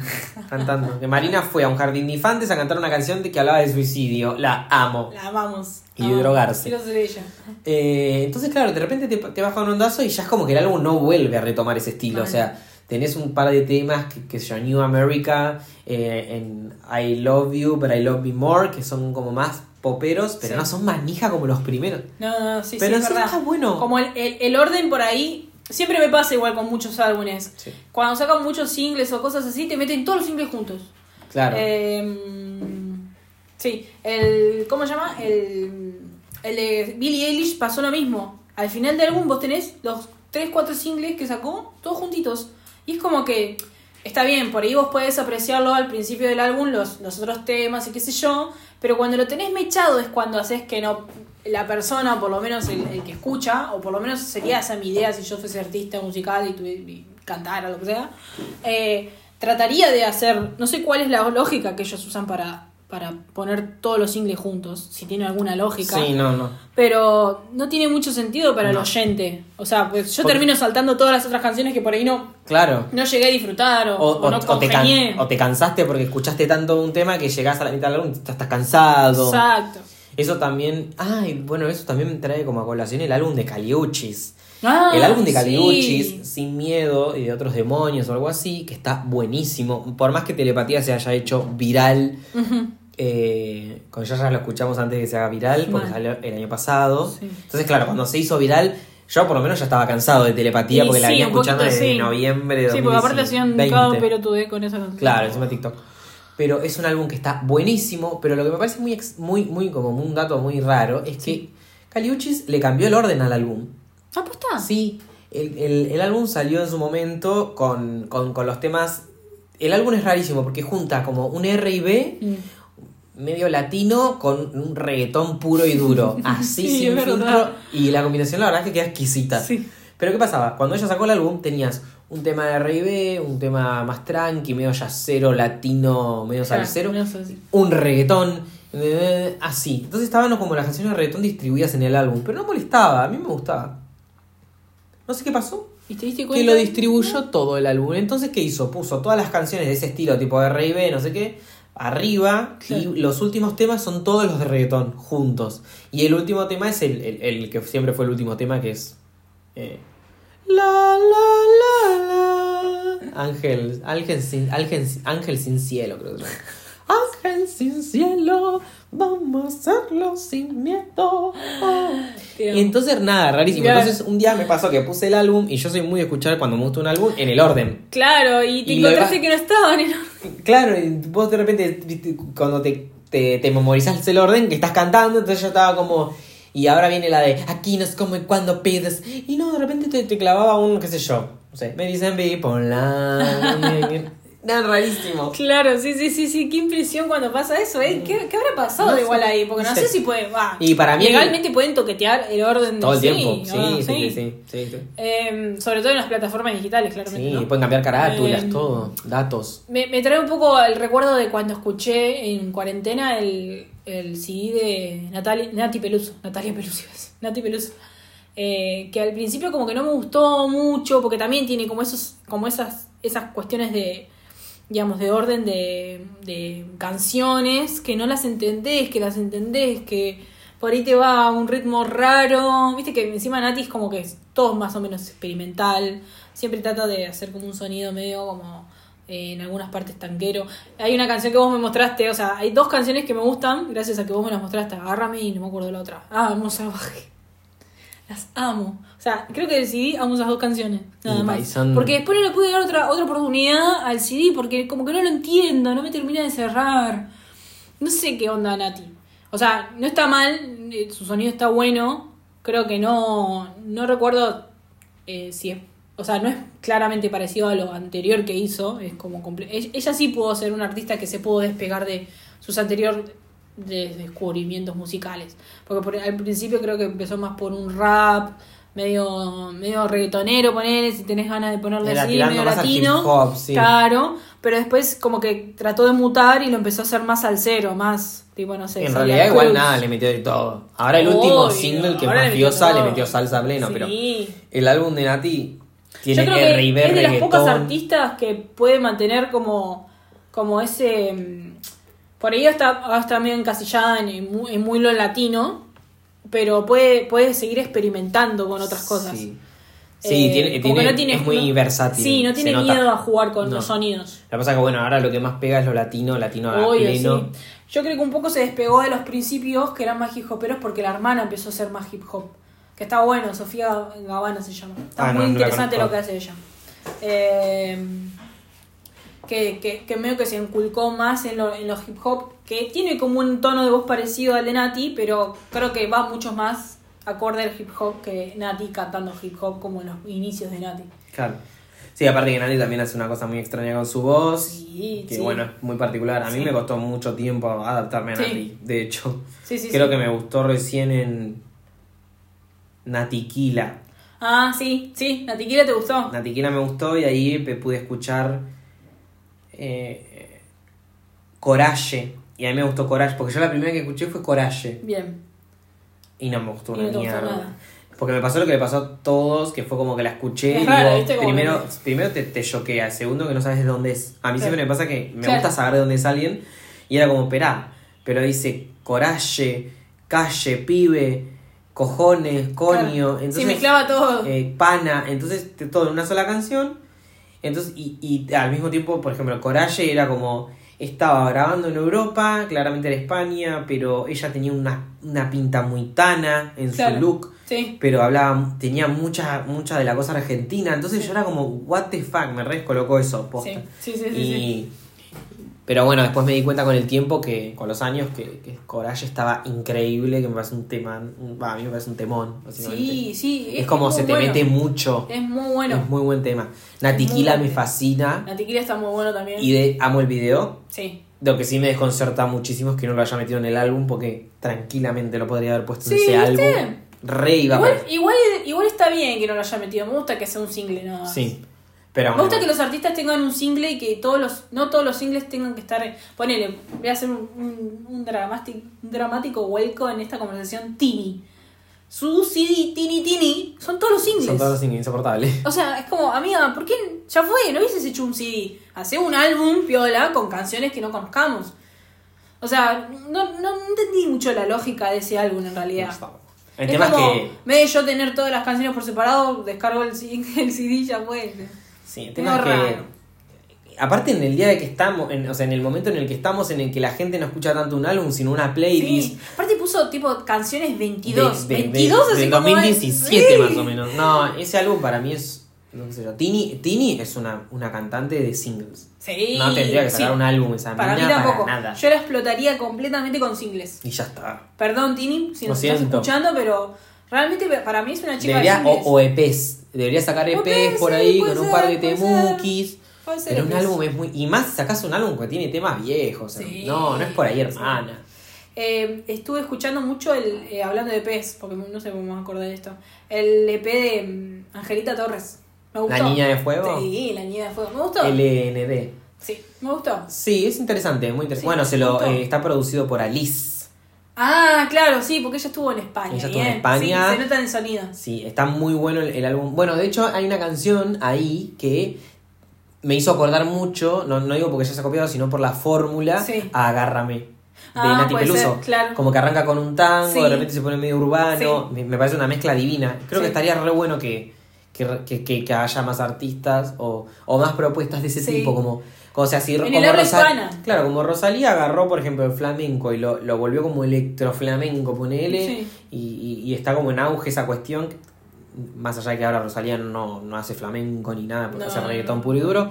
cantando. Que Marina fue a un jardín de infantes a cantar una canción de que hablaba de suicidio. La amo. La amamos. Y Amamos. drogarse. Quiero ser ella. Eh, entonces, claro, de repente te, te baja un ondazo y ya es como que el álbum no vuelve a retomar ese estilo. O sea, tenés un par de temas que, que se New America, eh, en I Love You, but I Love Me More, que son como más poperos, pero Sí. no son manija como los primeros. No, no, sí, Pero sí, es verdad. está bueno. Como el, el- el orden por ahí. Siempre me pasa igual con muchos álbumes. Sí. Cuando sacan muchos singles o cosas así, te meten todos los singles juntos. Claro. Eh, sí, el. ¿Cómo se llama? El, el de Billie Eilish pasó lo mismo. Al final del álbum vos tenés los 3, 4 singles que sacó, todos juntitos. Y es como que. Está bien, por ahí vos podés apreciarlo al principio del álbum, los, otros temas y qué sé yo. Pero cuando lo tenés mechado es cuando haces que no. La persona, o por lo menos el, que escucha, o por lo menos sería esa mi idea si yo fuese artista musical y, tuvi- y cantara, lo que sea. eh, trataría de hacer, no sé cuál es la lógica que ellos usan para, para poner todos los singles juntos, si tiene alguna lógica. sí, no, no. Pero no tiene mucho sentido para el oyente. O sea, pues yo Porque- termino saltando todas las otras canciones que por ahí no, Claro. no llegué a disfrutar o, O, o o- no te can- o te cansaste porque escuchaste tanto un tema que llegás a la mitad del álbum y estás estás cansado. Exacto. Eso también. Ay, bueno, eso también me trae como a colación el álbum de Caliuchis. Ah, el álbum de sí. Caliuchis, Sin Miedo y de otros demonios o algo así, que está buenísimo. Por más que Telepatía se haya hecho viral, Ujú. eh, con ya ya lo escuchamos antes de que se haga viral, porque Mal. salió el año pasado. Sí. Entonces, claro, cuando se hizo viral, yo por lo menos ya estaba cansado de Telepatía Y porque la venía escuchando poquito desde sí. noviembre de Sí, porque aparte 2020. hacían cada pelotude con esa canción. Claro, encima de TikTok. Pero es un álbum que está buenísimo, pero lo que me parece muy, muy, muy como un dato muy raro es que Caliuchis le cambió el orden al álbum. Ah, ¿posta? Sí, el, el- el álbum salió en su momento con, con, con los temas... El álbum es rarísimo porque junta como un R y B Mm. medio latino con un reggaetón puro y duro. Así Sí, sin filtro. Y la combinación la verdad es que queda exquisita. Sí. Pero ¿qué pasaba? Cuando ella sacó el álbum tenías un tema de R&B, un tema más tranqui, medio yacero, latino, medio Claro, salsero, no sé si- un reggaetón, eh, así. Entonces estaban como las canciones de reggaetón distribuidas en el álbum, pero no molestaba, a mí me gustaba. No sé qué pasó, ¿Y te diste que lo distribuyó todo el álbum. Entonces, ¿qué hizo? Puso todas las canciones de ese estilo, tipo de R&B, no sé qué, arriba, Claro. y los últimos temas son todos los de reggaetón, juntos. Y el último tema es el, el- el que siempre fue el último tema, que es... eh, la, la, la, la. Ángel, ángel sin, ángel, ángel sin cielo, creo que es. Ángel sin cielo, vamos a hacerlo sin miedo. Y entonces, nada, rarísimo. Claro. Entonces, un día me pasó que puse el álbum y yo soy muy de escuchar cuando me gusta un álbum en el orden. Claro, y te Y encontraste que no estaban en Claro, y vos de repente, cuando te, te, te memorizás el orden que estás cantando, entonces yo estaba como. Y ahora viene la de aquí no es como cuando pides. Y no, de repente te, te clavaba un, qué sé yo. No sé, me dicen bipolar. Rarísimo. Claro, sí, sí, sí, sí, qué impresión cuando pasa eso, ¿eh? ¿Qué, qué habrá pasado No sé, igual ahí? Porque no sé si puede, va. Y para mí- Legalmente pueden toquetear el orden de Todo el sí, tiempo. Sí, ¿no? sí, sí, sí, sí, sí. Em, sobre todo en las plataformas digitales, claramente. Sí, ¿no? pueden cambiar carátulas, Em, todo, datos. Me, me trae un poco el recuerdo de cuando escuché en cuarentena el, el CD de Natalia, Nati Peluso, Natalia Peluso, Nati Peluso. Eh, que al principio como que no me gustó mucho, porque también tiene como esos, como esas, esas cuestiones de, digamos, de orden de, de canciones que no las entendés, que las entendés, que por ahí te va a un ritmo raro. Viste que encima Nati es como que es todo más o menos experimental. Siempre trata de hacer como un sonido medio como eh, en algunas partes tanquero. Hay una canción que vos me mostraste, o sea, hay dos canciones que me gustan gracias a que vos me las mostraste. Agárrame y no me acuerdo la otra. Ah, Salvaje. Las amo. O sea, creo que decidí amo esas dos canciones. Nada Y más. Porque después no le pude dar otra, otra oportunidad al CD porque como que no lo entiendo, no me termina de cerrar. No sé qué onda Nati. O sea, no está mal, eh, su sonido está bueno. Creo que no. No recuerdo eh, si es. O sea, no es claramente parecido a lo anterior que hizo. Es como ella sí pudo ser una artista que se pudo despegar de sus anteriores de- descubrimientos musicales. Porque por- al principio creo que empezó más por un rap, medio, medio reggaetonero, poner si tenés ganas de ponerle Era así, medio latino. hop, sí. Claro, pero después como que trató de mutar y lo empezó a hacer más al cero, más tipo, no sé. En realidad igual nada, le metió de todo. Ahora el último single que es ahora le metió mafiosa le metió salsa pleno, pero Sí. el álbum de Nati tiene Yo creo que R&B, es de las pocas artistas que puede mantener como, como ese... Por ahí está, está medio encasillada en, en muy, en muy lo latino, pero puede, puede seguir experimentando con otras cosas. Sí, Sí, Eh, tiene, como tiene- que no tiene- es muy no- versátil. Sí, no tiene nota. miedo a jugar con No. los sonidos. Que pasa es que bueno, ahora lo que más pega es lo latino, latino a Obvio, pleno. sí. Yo creo que un poco se despegó de los principios que eran más hip hoperos porque la hermana empezó a ser más hip hop. Que está bueno, Sofía Gavana se llama. Está Ah, muy no la interesante lo que hace ella. Eh, que, que, que medio que se inculcó más en, lo, en los hip hop, que tiene como un tono de voz parecido al de Nati, pero creo que va mucho más acorde al hip hop que Nati cantando hip hop como en los inicios de Nati. Claro. Sí, aparte que Nati también hace una cosa muy extraña con su voz. Sí, que sí. bueno, es muy particular. A mí Sí. me costó mucho tiempo adaptarme a. Nati. De hecho, Sí, sí, creo que me gustó recién en Natiquila. Ah, sí, sí, Natiquila te gustó. Natiquila me gustó y ahí pude escuchar eh, Coraje. Y a mí me gustó Coraje, porque yo la primera que escuché fue Coraje. Bien. Y no me gustó una no mierda. nada. Porque me pasó lo que le pasó a todos, que fue como que la escuché Es y raro, digo, primero, primero te, te choquea, segundo que no sabes de dónde es. A mí Claro. siempre me pasa que me Claro. gusta saber de dónde es alguien y era como, esperá, pero dice coraje, calle, pibe, cojones, coño, Claro. entonces sí, mezclaba todo. eh, pana, entonces todo en una sola canción. Entonces, y, y al mismo tiempo, por ejemplo, Coraje era como, estaba grabando en Europa, claramente era España, pero ella tenía una, una pinta muy tana en Claro. su look, sí. pero hablaba, tenía mucha, mucha de la cosa argentina, entonces yo era como, what the fuck, me re descolocó eso, posta. Sí, y, sí. Pero bueno, después me di cuenta con el tiempo que, con los años, que, que Coraje estaba increíble, que me parece un tema, a mí me parece un temón. Sí, sí. Es, como se te bueno. mete mucho. Es muy bueno. Es muy buen tema. Natiquila me fascina. Natiquila está muy bueno también. Y de, amo el video. Sí. Lo que sí me desconcerta muchísimo es que no lo haya metido en el álbum porque tranquilamente lo podría haber puesto en ese ¿viste? álbum. Re iba Igual, igual, igual está bien que no lo haya metido. Me gusta que sea un single nada más. Sí. Pero Me gusta que los artistas tengan un single y que todos los, no todos los singles tengan que estar. Ponele, voy a hacer un, un, un dramático, un dramático vuelco en esta conversación. Tini. Su CD, Tini Tini, son todos los singles. son todos insoportables. O sea, es como, amiga, ¿por qué? Ya fue, no hubieses hecho un CD. Hacé un álbum, piola, con canciones que no conozcamos. O sea, no, no, no entendí mucho la lógica de ese álbum en realidad. El es tema es como, que. en vez de yo tener todas las canciones por separado, descargo el el CD y ya fue. Sí, el tema es que. raro. Aparte en el día de que estamos, en- o sea, en el momento en el que estamos, en el que la gente no escucha tanto un álbum, sino una playlist. Sí. Aparte puso tipo canciones 22. de- de- 22 de- así del como 2017 sí. más o menos. No, ese álbum para mí es. No sé yo. Tini, Tini es una, una cantante de singles. Sí. No tendría que sacar sí. un álbum esa Para mí tampoco. para nada. Yo la explotaría completamente con singles. Y ya está. Perdón, Tini, si nos estás escuchando, pero realmente para mí es una chica Debería, de singles. o, o EPs. Debería sacar EPs puede por ser, ahí con un par de temukis. Pero un EPs. álbum es muy. Y más sacas un álbum que tiene temas viejos. Sí. No, no es por ahí, hermana. Eh, estuve escuchando mucho el eh, hablando de EPs, porque no sé cómo me acordé de esto. El EP de mm, Angelita Torres. Me gustó. ¿La Niña de Fuego? Sí, la niña de fuego. Me gustó. LND. Sí, me gustó. Sí, es interesante, muy interesante. Sí, bueno, se lo eh, está producido por Alice. Ah, claro, sí, porque ella estuvo en España. Ella estuvo en bien. España. Sí, se nota en el sonido. Sí, está muy bueno el, el álbum. Bueno, de hecho hay una canción ahí que me hizo acordar mucho, no, no digo porque ya se ha copiado, sino por la fórmula Sí. a Agárrame de Ah, Nati Peluso. ser, claro. Como que arranca con un tango, Sí. de repente se pone medio urbano. Sí. Me, me parece una mezcla divina. Creo Sí. que estaría re bueno que, que, que- que- haya más artistas o, o más propuestas de ese tipo, como, sea, si, En como el habla Rosa- hispana. Claro, como Rosalía agarró, por ejemplo, el flamenco y lo, lo volvió como electroflamenco, ponele, Sí. y, y- y está como en auge esa cuestión, más allá de que ahora Rosalía no, no hace flamenco ni nada, porque No, hace reggaetón puro y duro,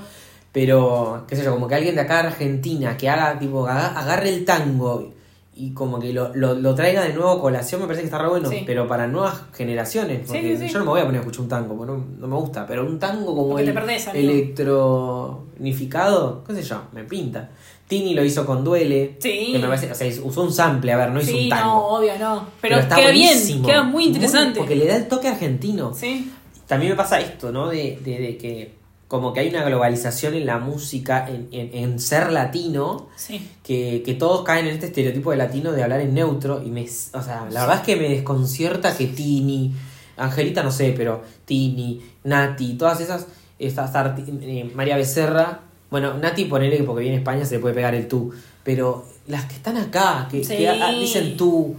pero, qué sé yo, como que alguien de acá de Argentina que haga, tipo, aga- agarre el tango y como que lo, lo, lo traiga de nuevo a colación, me parece que está re bueno, Sí. pero para nuevas generaciones. Porque sí, sí. yo no me voy a poner a escuchar un tango, porque no, no me gusta, pero un tango como Porque el perdés, electronificado, qué sé yo, me pinta. Tini lo hizo con Duele, Sí. que me parece, o sea, usó un sample, a ver, no hizo un tango. no, obvio no. Pero, está queda bien, queda muy interesante. porque le da el toque argentino. Sí. También me pasa esto, ¿no? De, de, de que como que hay una globalización en la música, en, en, en ser latino, Sí. que, que todos caen en este estereotipo de latino de hablar en neutro. Y me, o sea, la verdad es que me desconcierta que Tini, Angelita no sé, pero Tini, Nati, todas esas, estas arti- eh, María Becerra, bueno, Nati ponele que porque viene a España se le puede pegar el tú, pero las que están acá, que, Sí. que dicen tú,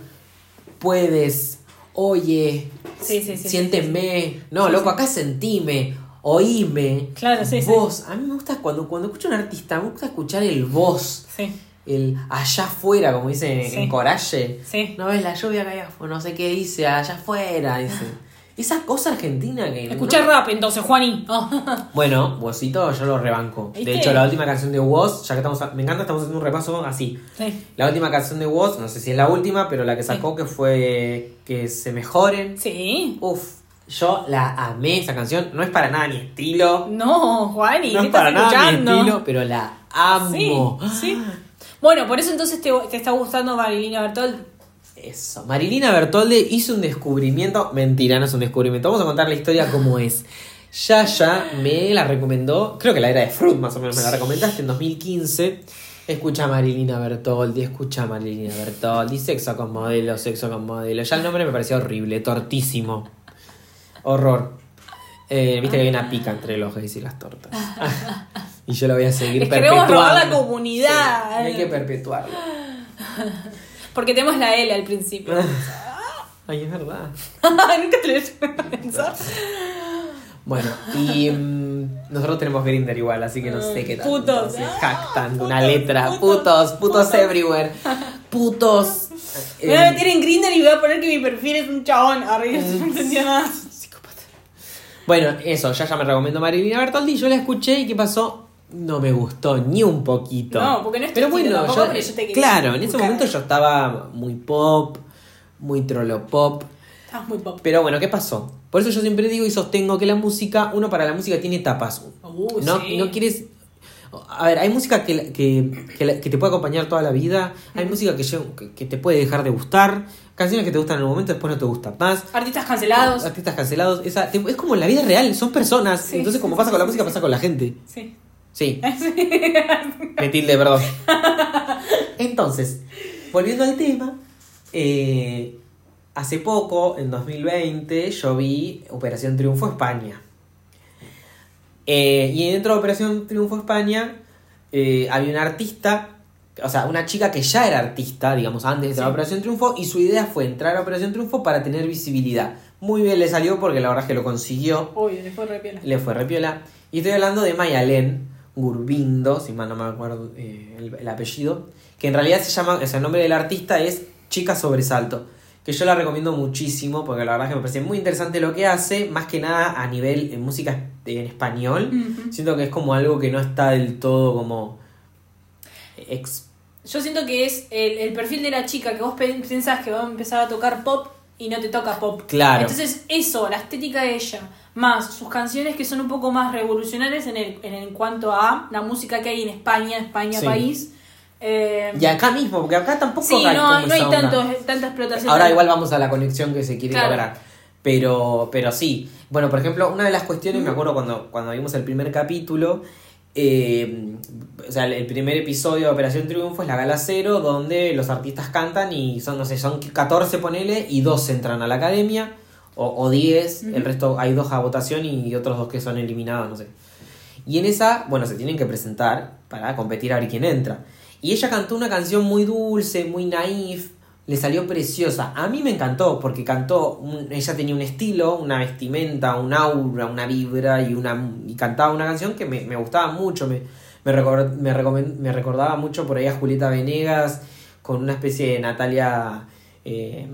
puedes, oye, Sí, sí, sí, siénteme, no, loco, acá sentime, oíme, Claro, sí, sí. vos, a mí me gusta cuando, cuando escucho a un artista, me gusta escuchar el voz Sí. el allá afuera, como dice en- Sí. en Coraje. Sí. No ves la lluvia que hay afuera, no sé qué dice, allá afuera, dice. Esa cosa argentina que. Escuchar no- rap entonces, Juani. Oh. Bueno, Wosito yo lo rebanco. ¿Viste? De hecho, la última canción de Woz, ya que estamos. a- me encanta, estamos haciendo un repaso así. Sí. La última canción de Woz, no sé si es la última, pero la que sacó que fue Que se mejoren. Sí. Uf, yo la amé esa canción. No es para nada mi estilo. No, Juani, No ¿qué es para estás nada mi escuchando? estilo, pero la amo. Sí, sí. Bueno, por eso entonces te, te está gustando Marilina Bertold. Eso. Marilina Bertolde hizo un descubrimiento. Mentira, no es un descubrimiento. Vamos a contar la historia como es. Yaya me la recomendó, creo que la era de Fruit más o menos, me la recomendaste en 2015. Escucha a Marilina Bertoldi, escucha a Marilina Bertoldi, sexo con modelo, sexo con modelo. Ya el nombre me pareció horrible, tortísimo. Horror. Eh, Viste que hay una pica entre los gays y las tortas. y yo lo voy a seguir Les queremos perpetuando. robar la comunidad. Sí, hay que perpetuarlo. Porque tenemos la L al principio. Ay, es verdad. Nunca te lo he pensar. Bueno, y mm, nosotros tenemos Grinder igual, así que no sé qué tal. Putos. Se jactan Putos, una letra. putos, Putos, everywhere. Putos. Me voy a eh, meter en Grindr y voy a poner que mi perfil es un chabón. Arriba, no entendía nada. Bueno, eso, ya ya me recomendó Marilina Bertoldi. Yo la escuché y ¿qué pasó? No me gustó ni un poquito. No, porque no es tu Pero bueno, yo, pero yo te quería claro, en ese momento yo estaba muy pop, muy trolo pop. Estás muy pop. Pero bueno, ¿qué pasó? Por eso yo siempre digo y sostengo que la música, uno para la música tiene etapas. Uh, no, sí. no quieres. A ver, hay música que, que, que, te puede acompañar toda la vida. Hay música que, te puede dejar de gustar. Canciones que te gustan en un momento, después no te gustan más. Artistas cancelados. Artistas cancelados. Esa, es como en la vida real, son personas. Sí, Entonces, como sí, pasa sí, con la música, pasa con la gente. Sí. Sí. Me tilde, perdón. Entonces, volviendo al tema, eh, hace poco, en 2020, yo vi Operación Triunfo España. Eh, y dentro de Operación Triunfo España eh, había una artista, o sea, una chica que ya era artista, digamos, antes de la Sí. Operación Triunfo, y su idea fue entrar a Operación Triunfo para tener visibilidad. Muy bien le salió porque la verdad es que lo consiguió. Uy, le fue re piola. Le fue repiola. Y estoy hablando de Mayalén Gurbindo, si mal no me acuerdo eh, el, el apellido. Que en realidad se llama, o sea, el nombre del artista es Chica Sobresalto. Que yo la recomiendo muchísimo porque la verdad es que me parece muy interesante lo que hace. Más que nada a nivel en música en español. Siento que es como algo que no está del todo como. ex- Yo siento que es el, el perfil de la chica que vos pe- pensás que va a empezar a tocar pop y no te toca pop. Claro. Entonces, eso, la estética de ella, más sus canciones que son un poco más revolucionarias en, el, en, el cuanto a la música que hay en España, España Sí. país. Eh, Y acá mismo, porque acá tampoco sí, hay no, no hay tanto, tanta explotación. Ahora igual vamos a la conexión que se quiere Claro. lograr. Pero, pero sí. Bueno, por ejemplo, una de las cuestiones, me acuerdo cuando, cuando vimos el primer capítulo, eh, o sea, el primer episodio de Operación Triunfo es la gala cero, donde los artistas cantan y son, no sé, son 14 ponele y dos entran a la academia, o, o 10, el resto hay dos a votación y otros dos que son eliminados, no sé. Y en esa, bueno, se tienen que presentar para competir a ver quién entra. Y ella cantó una canción muy dulce, muy naif, le salió preciosa. A mí me encantó porque cantó, un- ella tenía un estilo, una vestimenta, un aura, una vibra y, una, y cantaba una canción que me, me gustaba mucho. Me, me, me, me recordaba mucho por ahí a Julieta Venegas con una especie de Natalia... eh.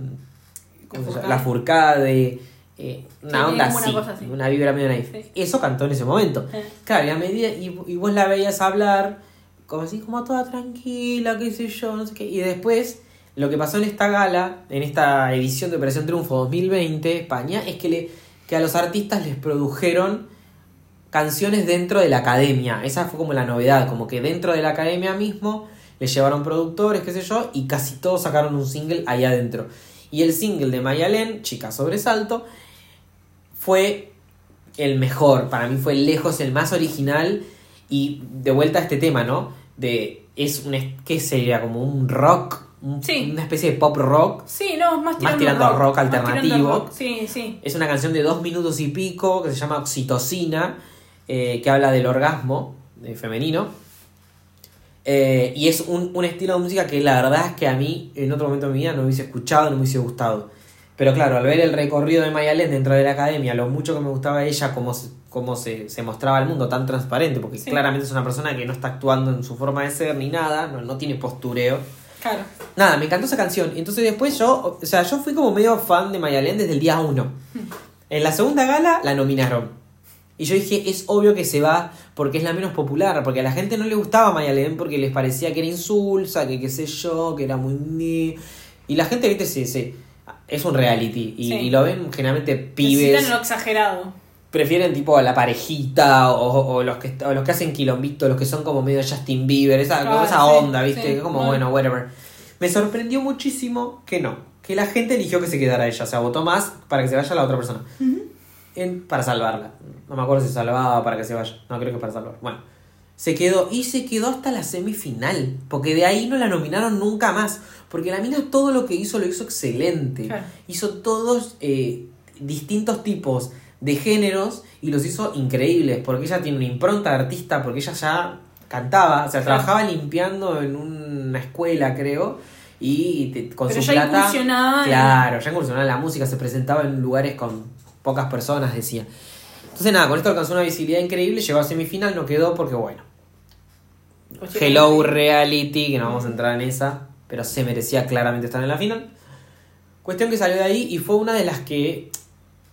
La Furcade. eh, una Sí, onda así, una vibra medio naif. Sí. Eso cantó en ese momento. Eh. Claro, y a medida, y, y vos la veías hablar, como así, como toda tranquila, qué sé yo, no sé qué. Y después lo que pasó en esta gala, en esta edición de Operación Triunfo 2020, España, es que, le, que a los artistas les produjeron canciones dentro de la academia. Esa fue como la novedad, como que dentro de la academia mismo les llevaron productores, qué sé yo, y casi todos sacaron un single ahí adentro. Y el single de Mayalen, Chica Sobresalto, fue el mejor. Para mí fue lejos el más original. Y de vuelta a este tema, ¿no? De. Es un. ¿Qué sería? Como un rock. Una especie de pop rock. Sí, no, más tirando, más tirando rock, rock alternativo. Sí, sí. Es una canción de dos minutos y pico que se llama Oxitocina, eh, que habla del orgasmo de femenino. Eh, y es un, un, estilo de música que la verdad es que a mí en otro momento de mi vida no me hubiese escuchado, no me hubiese gustado. Pero claro, al ver el recorrido de Mayalen dentro de la academia, lo mucho que me gustaba ella, cómo se, cómo se, se mostraba al mundo tan transparente, porque claramente es una persona que no está actuando en su forma de ser ni nada, no, no tiene postureo. Claro. Nada, me encantó esa canción. Y entonces después yo, o sea, yo fui como medio fan de Mayalen desde el día uno. Hmm. En la segunda gala la nominaron. Y yo dije, es obvio que se va porque es la menos popular, porque a la gente no le gustaba Mayalen porque les parecía que era insulsa, que qué sé yo, que era muy... Y la gente, viste, sí, sí, es un reality y, lo ven generalmente pibes... Necesitan lo exagerado. Prefieren tipo a la parejita o, los que, los que hacen quilombito, los que son como medio Justin Bieber, esa, esa onda, viste, como bueno, whatever. Me sorprendió muchísimo que no, que la gente eligió que se quedara ella, o sea, votó más para que se vaya la otra persona para salvarla. No me acuerdo si salvaba para que se vaya. No, creo que para salvar. Bueno, se quedó y se quedó hasta la semifinal. Porque de ahí no la nominaron nunca más. Porque la mina todo lo que hizo lo hizo excelente. Hizo todos eh, distintos tipos de géneros y los hizo increíbles. Porque ella tiene una impronta de artista, porque ella ya cantaba, o sea, trabajaba limpiando en una escuela, creo. Y con su ya plata. Claro, ya incursionaba en la música, se presentaba en lugares con pocas personas, decía. Entonces nada, con esto alcanzó una visibilidad increíble, llegó a semifinal, no quedó porque bueno. Hello Reality, que no vamos a entrar en esa, pero se merecía claramente estar en la final. Cuestión que salió de ahí y fue una de las que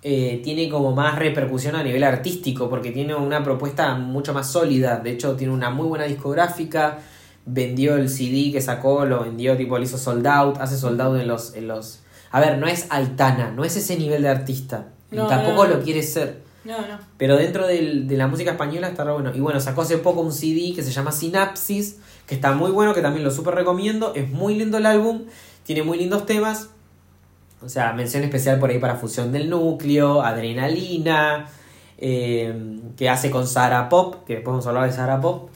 eh, tiene como más repercusión a nivel artístico, porque tiene una propuesta mucho más sólida. De hecho, tiene una muy buena discográfica. Vendió el CD que sacó, lo vendió, tipo, lo hizo sold out, hace sold out en los, en los. A ver, no es Aitana, no es ese nivel de artista tampoco lo quiere ser. No, no. Pero dentro de la música española está re bueno. Y bueno, sacó hace poco un CD que se llama Sinapsis, que está muy bueno, que también lo súper recomiendo. Es muy lindo el álbum, tiene muy lindos temas. O sea, mención especial por ahí para Fusión del Núcleo, Adrenalina, eh, que hace con Sara Pop, que después vamos a hablar de Sara Pop.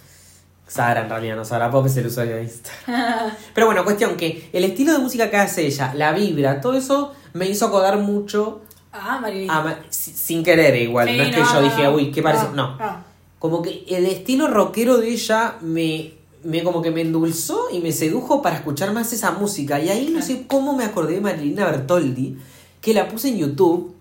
Sara en realidad, no Sara Pop es el usuario de Instagram. Pero bueno, cuestión que el estilo de música que hace ella, la vibra, todo eso me hizo acordar mucho Ah, ah sin querer igual, no es que yo dije, uy, ¿qué parece? No. Como que el estilo rockero de ella me, me como que me endulzó y me sedujo para escuchar más esa música. Y ahí no sé cómo me acordé de Marilina Bertoldi, que la puse en YouTube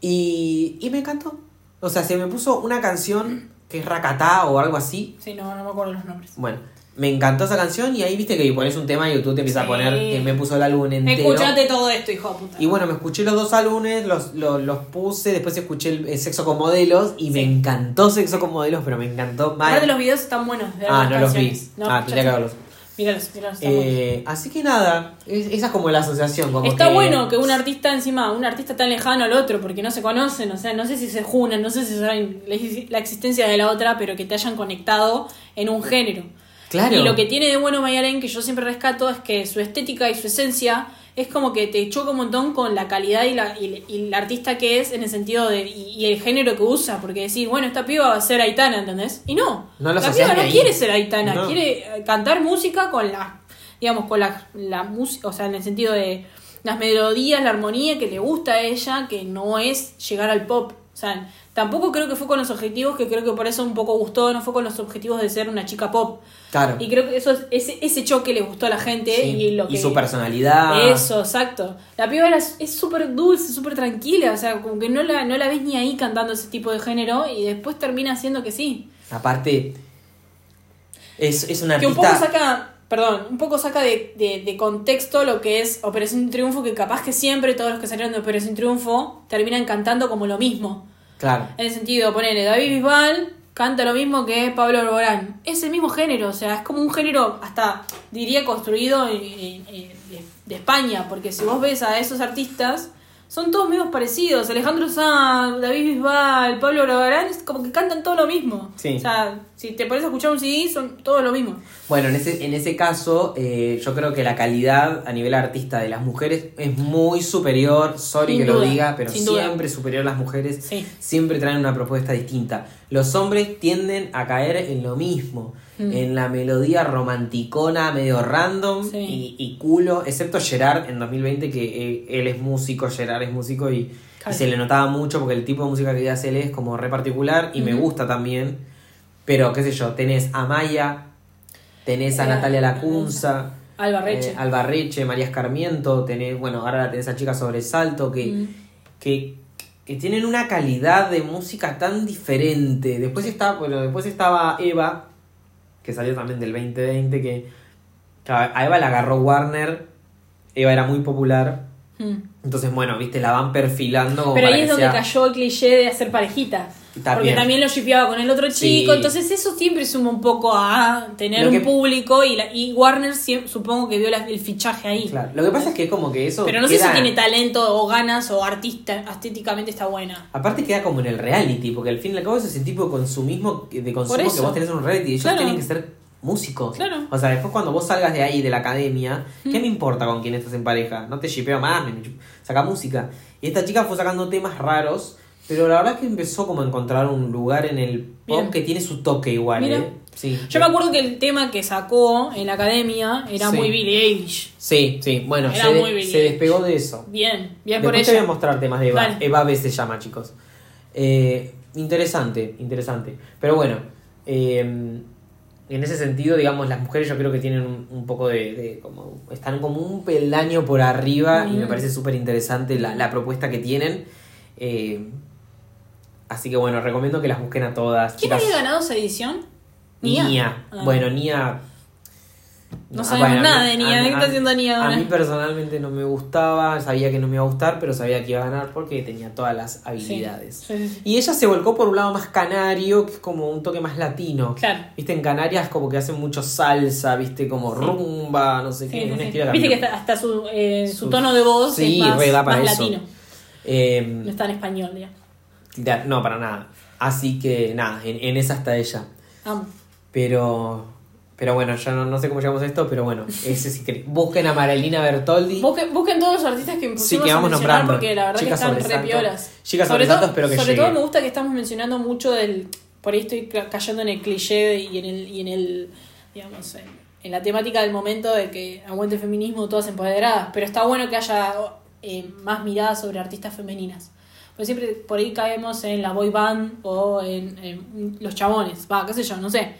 y, y me encantó. O sea, se me puso una canción que es Rakatá o algo así. Sí, no, no me acuerdo los nombres. Bueno, me encantó esa canción y ahí viste que pones un tema y YouTube te empieza a poner que me puso el álbum entero. Escuchate todo esto, hijo de puta. Y bueno, me escuché los dos álbumes, los, los, puse, después escuché el, Sexo con Modelos y me encantó Sexo con Modelos, pero me encantó más. de los videos están buenos. ah, no los vi. ah, tendría que verlos. Míralos, míralos. Eh, así que nada, esa es como la asociación. Como Está bueno que un artista encima, un artista tan lejano al otro, porque no se conocen, o sea, no sé si se junan, no sé si saben la existencia de la otra, pero que te hayan conectado en un género. Y lo que tiene de bueno Mayalen, que yo siempre rescato, es que su estética y su esencia es como que te choca un montón con la calidad y la, y, artista que es en el sentido de. Y, el género que usa, porque decir, bueno, esta piba va a ser Aitana, ¿entendés? Y no. la piba no quiere ser Aitana, quiere eh, cantar música con la. digamos, con la, la música, o sea, en el sentido de las melodías, la armonía que le gusta a ella, que no es llegar al pop. O sea, tampoco creo que fue con los objetivos, que creo que por eso un poco gustó, no fue con los objetivos de ser una chica pop. Claro. Y creo que eso ese, ese choque le gustó a la gente y lo que, su personalidad. Eso, exacto. La piba es súper dulce, súper tranquila, o sea, como que no la, no la ves ni ahí cantando ese tipo de género y después termina haciendo que sí. Aparte, es, es una Que un poco saca perdón, un poco saca de, de, contexto lo que es Operación Triunfo, que capaz que siempre todos los que salieron de Operación Triunfo terminan cantando como lo mismo. Claro. En el sentido, ponele David Bisbal canta lo mismo que Pablo Alborán. Es el mismo género, o sea, es como un género, hasta diría construido en- en- de España, porque si vos ves a esos artistas, son todos medio parecidos. Alejandro Sanz, David Bisbal, Pablo Alborán, es como que cantan todo lo mismo. Sí. O sea, si te pones a escuchar un CD, son todos lo mismo. Bueno, en ese, en ese caso, eh, yo creo que la calidad a nivel artista de las mujeres es muy superior, sorry Sin que lo diga, pero sin duda. siempre superior a las mujeres, Sí. siempre traen una propuesta distinta. Los hombres tienden a caer en lo mismo, Mm. en la melodía romanticona, medio random Sí. y, y culo, excepto Gerard en 2020, que eh, él es músico, Gerard es músico y, se le notaba mucho porque el tipo de música que hace él es como re particular y me gusta también. Pero, qué sé yo, tenés a Maya, tenés a Era- Natalia Lacunza, Alba Reche. eh, María Escarmiento, tenés, bueno, ahora tenés a Chica Sobresalto, que, Mm. que, que tienen una calidad de música tan diferente. Después está, bueno, después estaba Eva, que salió también del 2020, que a Eva la agarró Warner, Eva era muy popular, Mm. entonces bueno, viste, la van perfilando como Pero ahí es donde sea- cayó el cliché de hacer parejita. También. Porque también lo shipeaba con el otro Sí. chico, entonces eso siempre suma un poco a tener un público y, la- y Warner siem- supongo que vio la- el fichaje ahí. Claro, Lo que pasa es que es como que eso Pero no sé si tiene talento o ganas o artista, estéticamente está buena. Aparte queda como en el reality, porque al fin y al cabo es ese tipo de consumismo, de consumo que vos tenés en un reality. Ellos Claro. tienen que ser músicos. Claro. O sea, después cuando vos salgas de ahí, de la academia, ¿qué me importa con quién estás en pareja? No te shipeo más, me saca música. Y esta chica fue sacando temas raros, pero la verdad es que empezó como a encontrar un lugar en el pop Bien. que tiene su toque igual, Mira. ¿eh? Sí. Yo me acuerdo que el tema que sacó en la academia era Sí. muy Billie Eilish. Sí, sí, bueno, Era se, muy despegó de eso. Bien, bien por Después te voy a mostrar temas de Eva. Dale. Eva B se llama, chicos. Eh, interesante, interesante. Pero bueno, eh, en ese sentido, digamos, las mujeres yo creo que tienen un, un poco de, de como, están como un peldaño por arriba y me Mm. parece súper interesante la, la propuesta que tienen. Eh, así que bueno, recomiendo que las busquen a todas. ¿Quién había ganado esa edición? Nia. Ah. Bueno, Nia. No Ah, sabemos bueno, a nada de a Nia. ¿Qué está a- haciendo Nia A ahora? mí personalmente no me gustaba, sabía que no me iba a gustar, pero sabía que iba a ganar porque tenía todas las habilidades. Sí, sí, sí. Y ella se volcó por un lado más canario, que es como un toque más latino. Claro. Viste, en Canarias como que hacen mucho salsa, viste, como rumba, no sé Sí, qué, sí, un sí. estilo Viste que hasta, hasta su, eh, su Su- tono de voz Sí, es más, re da para más eso. latino. Eh, No está en español, ya. No, para nada. Así que nada, en, en esa está ella. Amo. Pero pero bueno, yo no, no sé cómo llegamos a esto, pero bueno, ese sí que busquen a Marilina Bertoldi. Busquen, busquen todos los artistas que Sí, pusimos que a vamos mencionar nombrando. porque la verdad Chicas que están re Sobresalto. piolas. Chicas sobre Sobresalto, todo, espero que sobre llegue. todo me gusta que estamos mencionando mucho del... Por ahí estoy ca- cayendo en el cliché y en el, y en el digamos, en, en la temática del momento de que aguante el feminismo, todas empoderadas. Pero está bueno que haya eh, más miradas sobre artistas femeninas. Porque siempre por ahí caemos en la boy band o en, en los chabones. Va, qué sé yo, no sé.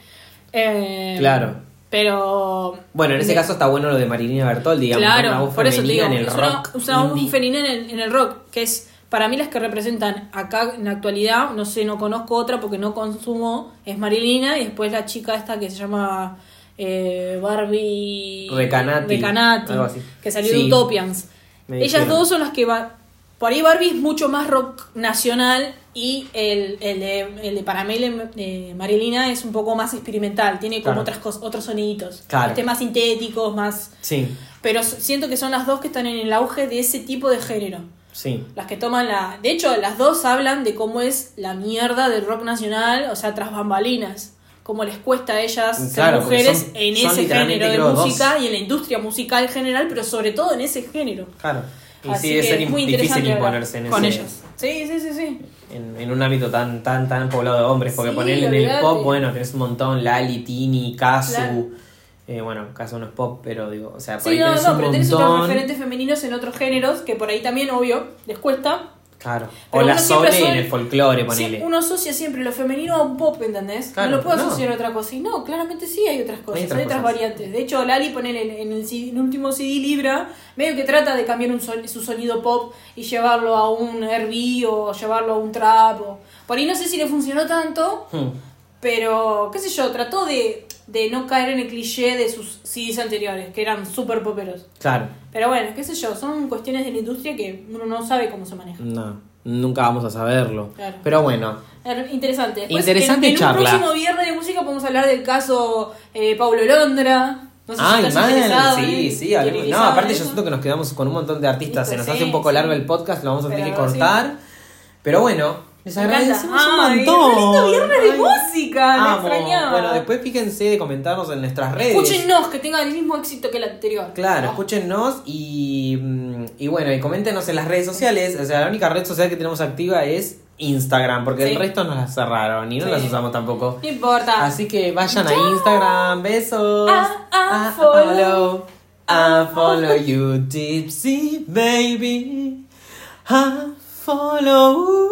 Eh, Claro. Pero... Bueno, en ese caso está bueno lo de Marilina Bertoldi, digamos, Claro, una voz por eso te digo, en el es una, rock. es una voz femenina en el, en el rock, que es para mí las que representan acá en la actualidad, no sé, no conozco otra porque no consumo, es Marilina y después la chica esta que se llama eh, Barbie Recanati, Recanati, algo así. que salió Sí, de Utopians. me Ellas dijeron. dos son las que van... Por ahí Barbie es mucho más rock nacional y el, el de, el de para mí el de Marilina es un poco más experimental, tiene como Claro. otras cosas, otros soniditos, Claro. este, más sintéticos, más... Sí, Pero siento que son las dos que están en el auge de ese tipo de género. sí. Las que toman la... De hecho, las dos hablan de cómo es la mierda del rock nacional, o sea, tras bambalinas. Cómo les cuesta a ellas ser Claro, porque mujeres son- en son ese género de dos. música y en la industria musical en general, pero sobre todo en ese género. Claro. Y Así sí, debe que ser es muy difícil imponerse en con ese, ellas. Sí, sí, sí, sí. en, en un ámbito tan, tan, tan poblado de hombres. Porque Sí, ponerle en el pop, bueno, tenés un montón, Lali, Tini, Kazu. Claro. Eh, bueno, Kazu no es pop, pero digo, o sea, por Sí, ahí no, tenés no, un pero tenés otros montón. referentes femeninos en otros géneros que por ahí también, obvio, les cuesta. Claro. Pero o la Sole en el folclore, ponele. uno asocia siempre lo femenino a un pop, ¿entendés? Claro, no lo puedo no. asociar a otra cosa. Y no, claramente sí hay otras cosas, hay otras otras, cosas. variantes. De hecho, Lali, ponele en, en el, en el último CD Libra, medio que trata de cambiar un son- su sonido pop y llevarlo a un R&B o llevarlo a un trap. O... Por ahí no sé si le funcionó tanto, Hmm. pero qué sé yo, trató de, de no caer en el cliché de sus CDs anteriores, que eran súper poperos. Claro. Pero bueno, qué sé yo, son cuestiones de la industria que uno no sabe cómo se maneja. No, nunca vamos a saberlo. Claro. Pero bueno, Er, Interesante. Después, Interesante en, en charla. un próximo viernes de música podemos hablar del caso eh, Paulo Londra. No sé Ay, si sí, en- sí. No, aparte en yo siento que nos quedamos con un montón de artistas, se nos hace un poco sí. largo el podcast, lo vamos a tener que sí. cortar. Pero bueno, les agradecemos un Ay, montón. qué lindo viernes de Ay, música, me amo. extrañaba. Bueno, después fíjense de comentarnos en nuestras redes. Escúchenos, que tenga el mismo éxito que el anterior. Claro, Ah. escúchenos y, mm, y bueno, y coméntenos en las redes sociales. O sea, la única red social que tenemos activa es Instagram, porque Sí. el resto nos las cerraron y no Sí. las usamos tampoco. No importa. Así que vayan a Instagram, besos. A- a A follow. a follow you, tipsy baby. A follow.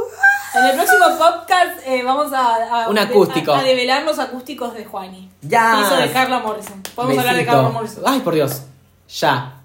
En el próximo podcast eh, vamos a, a- Un acústico. a, a develar los acústicos de Juani. Ya. Hizo de Carla Morrison. Podemos hablar de Besito. Carla Morrison. Ay, por Dios. Ya.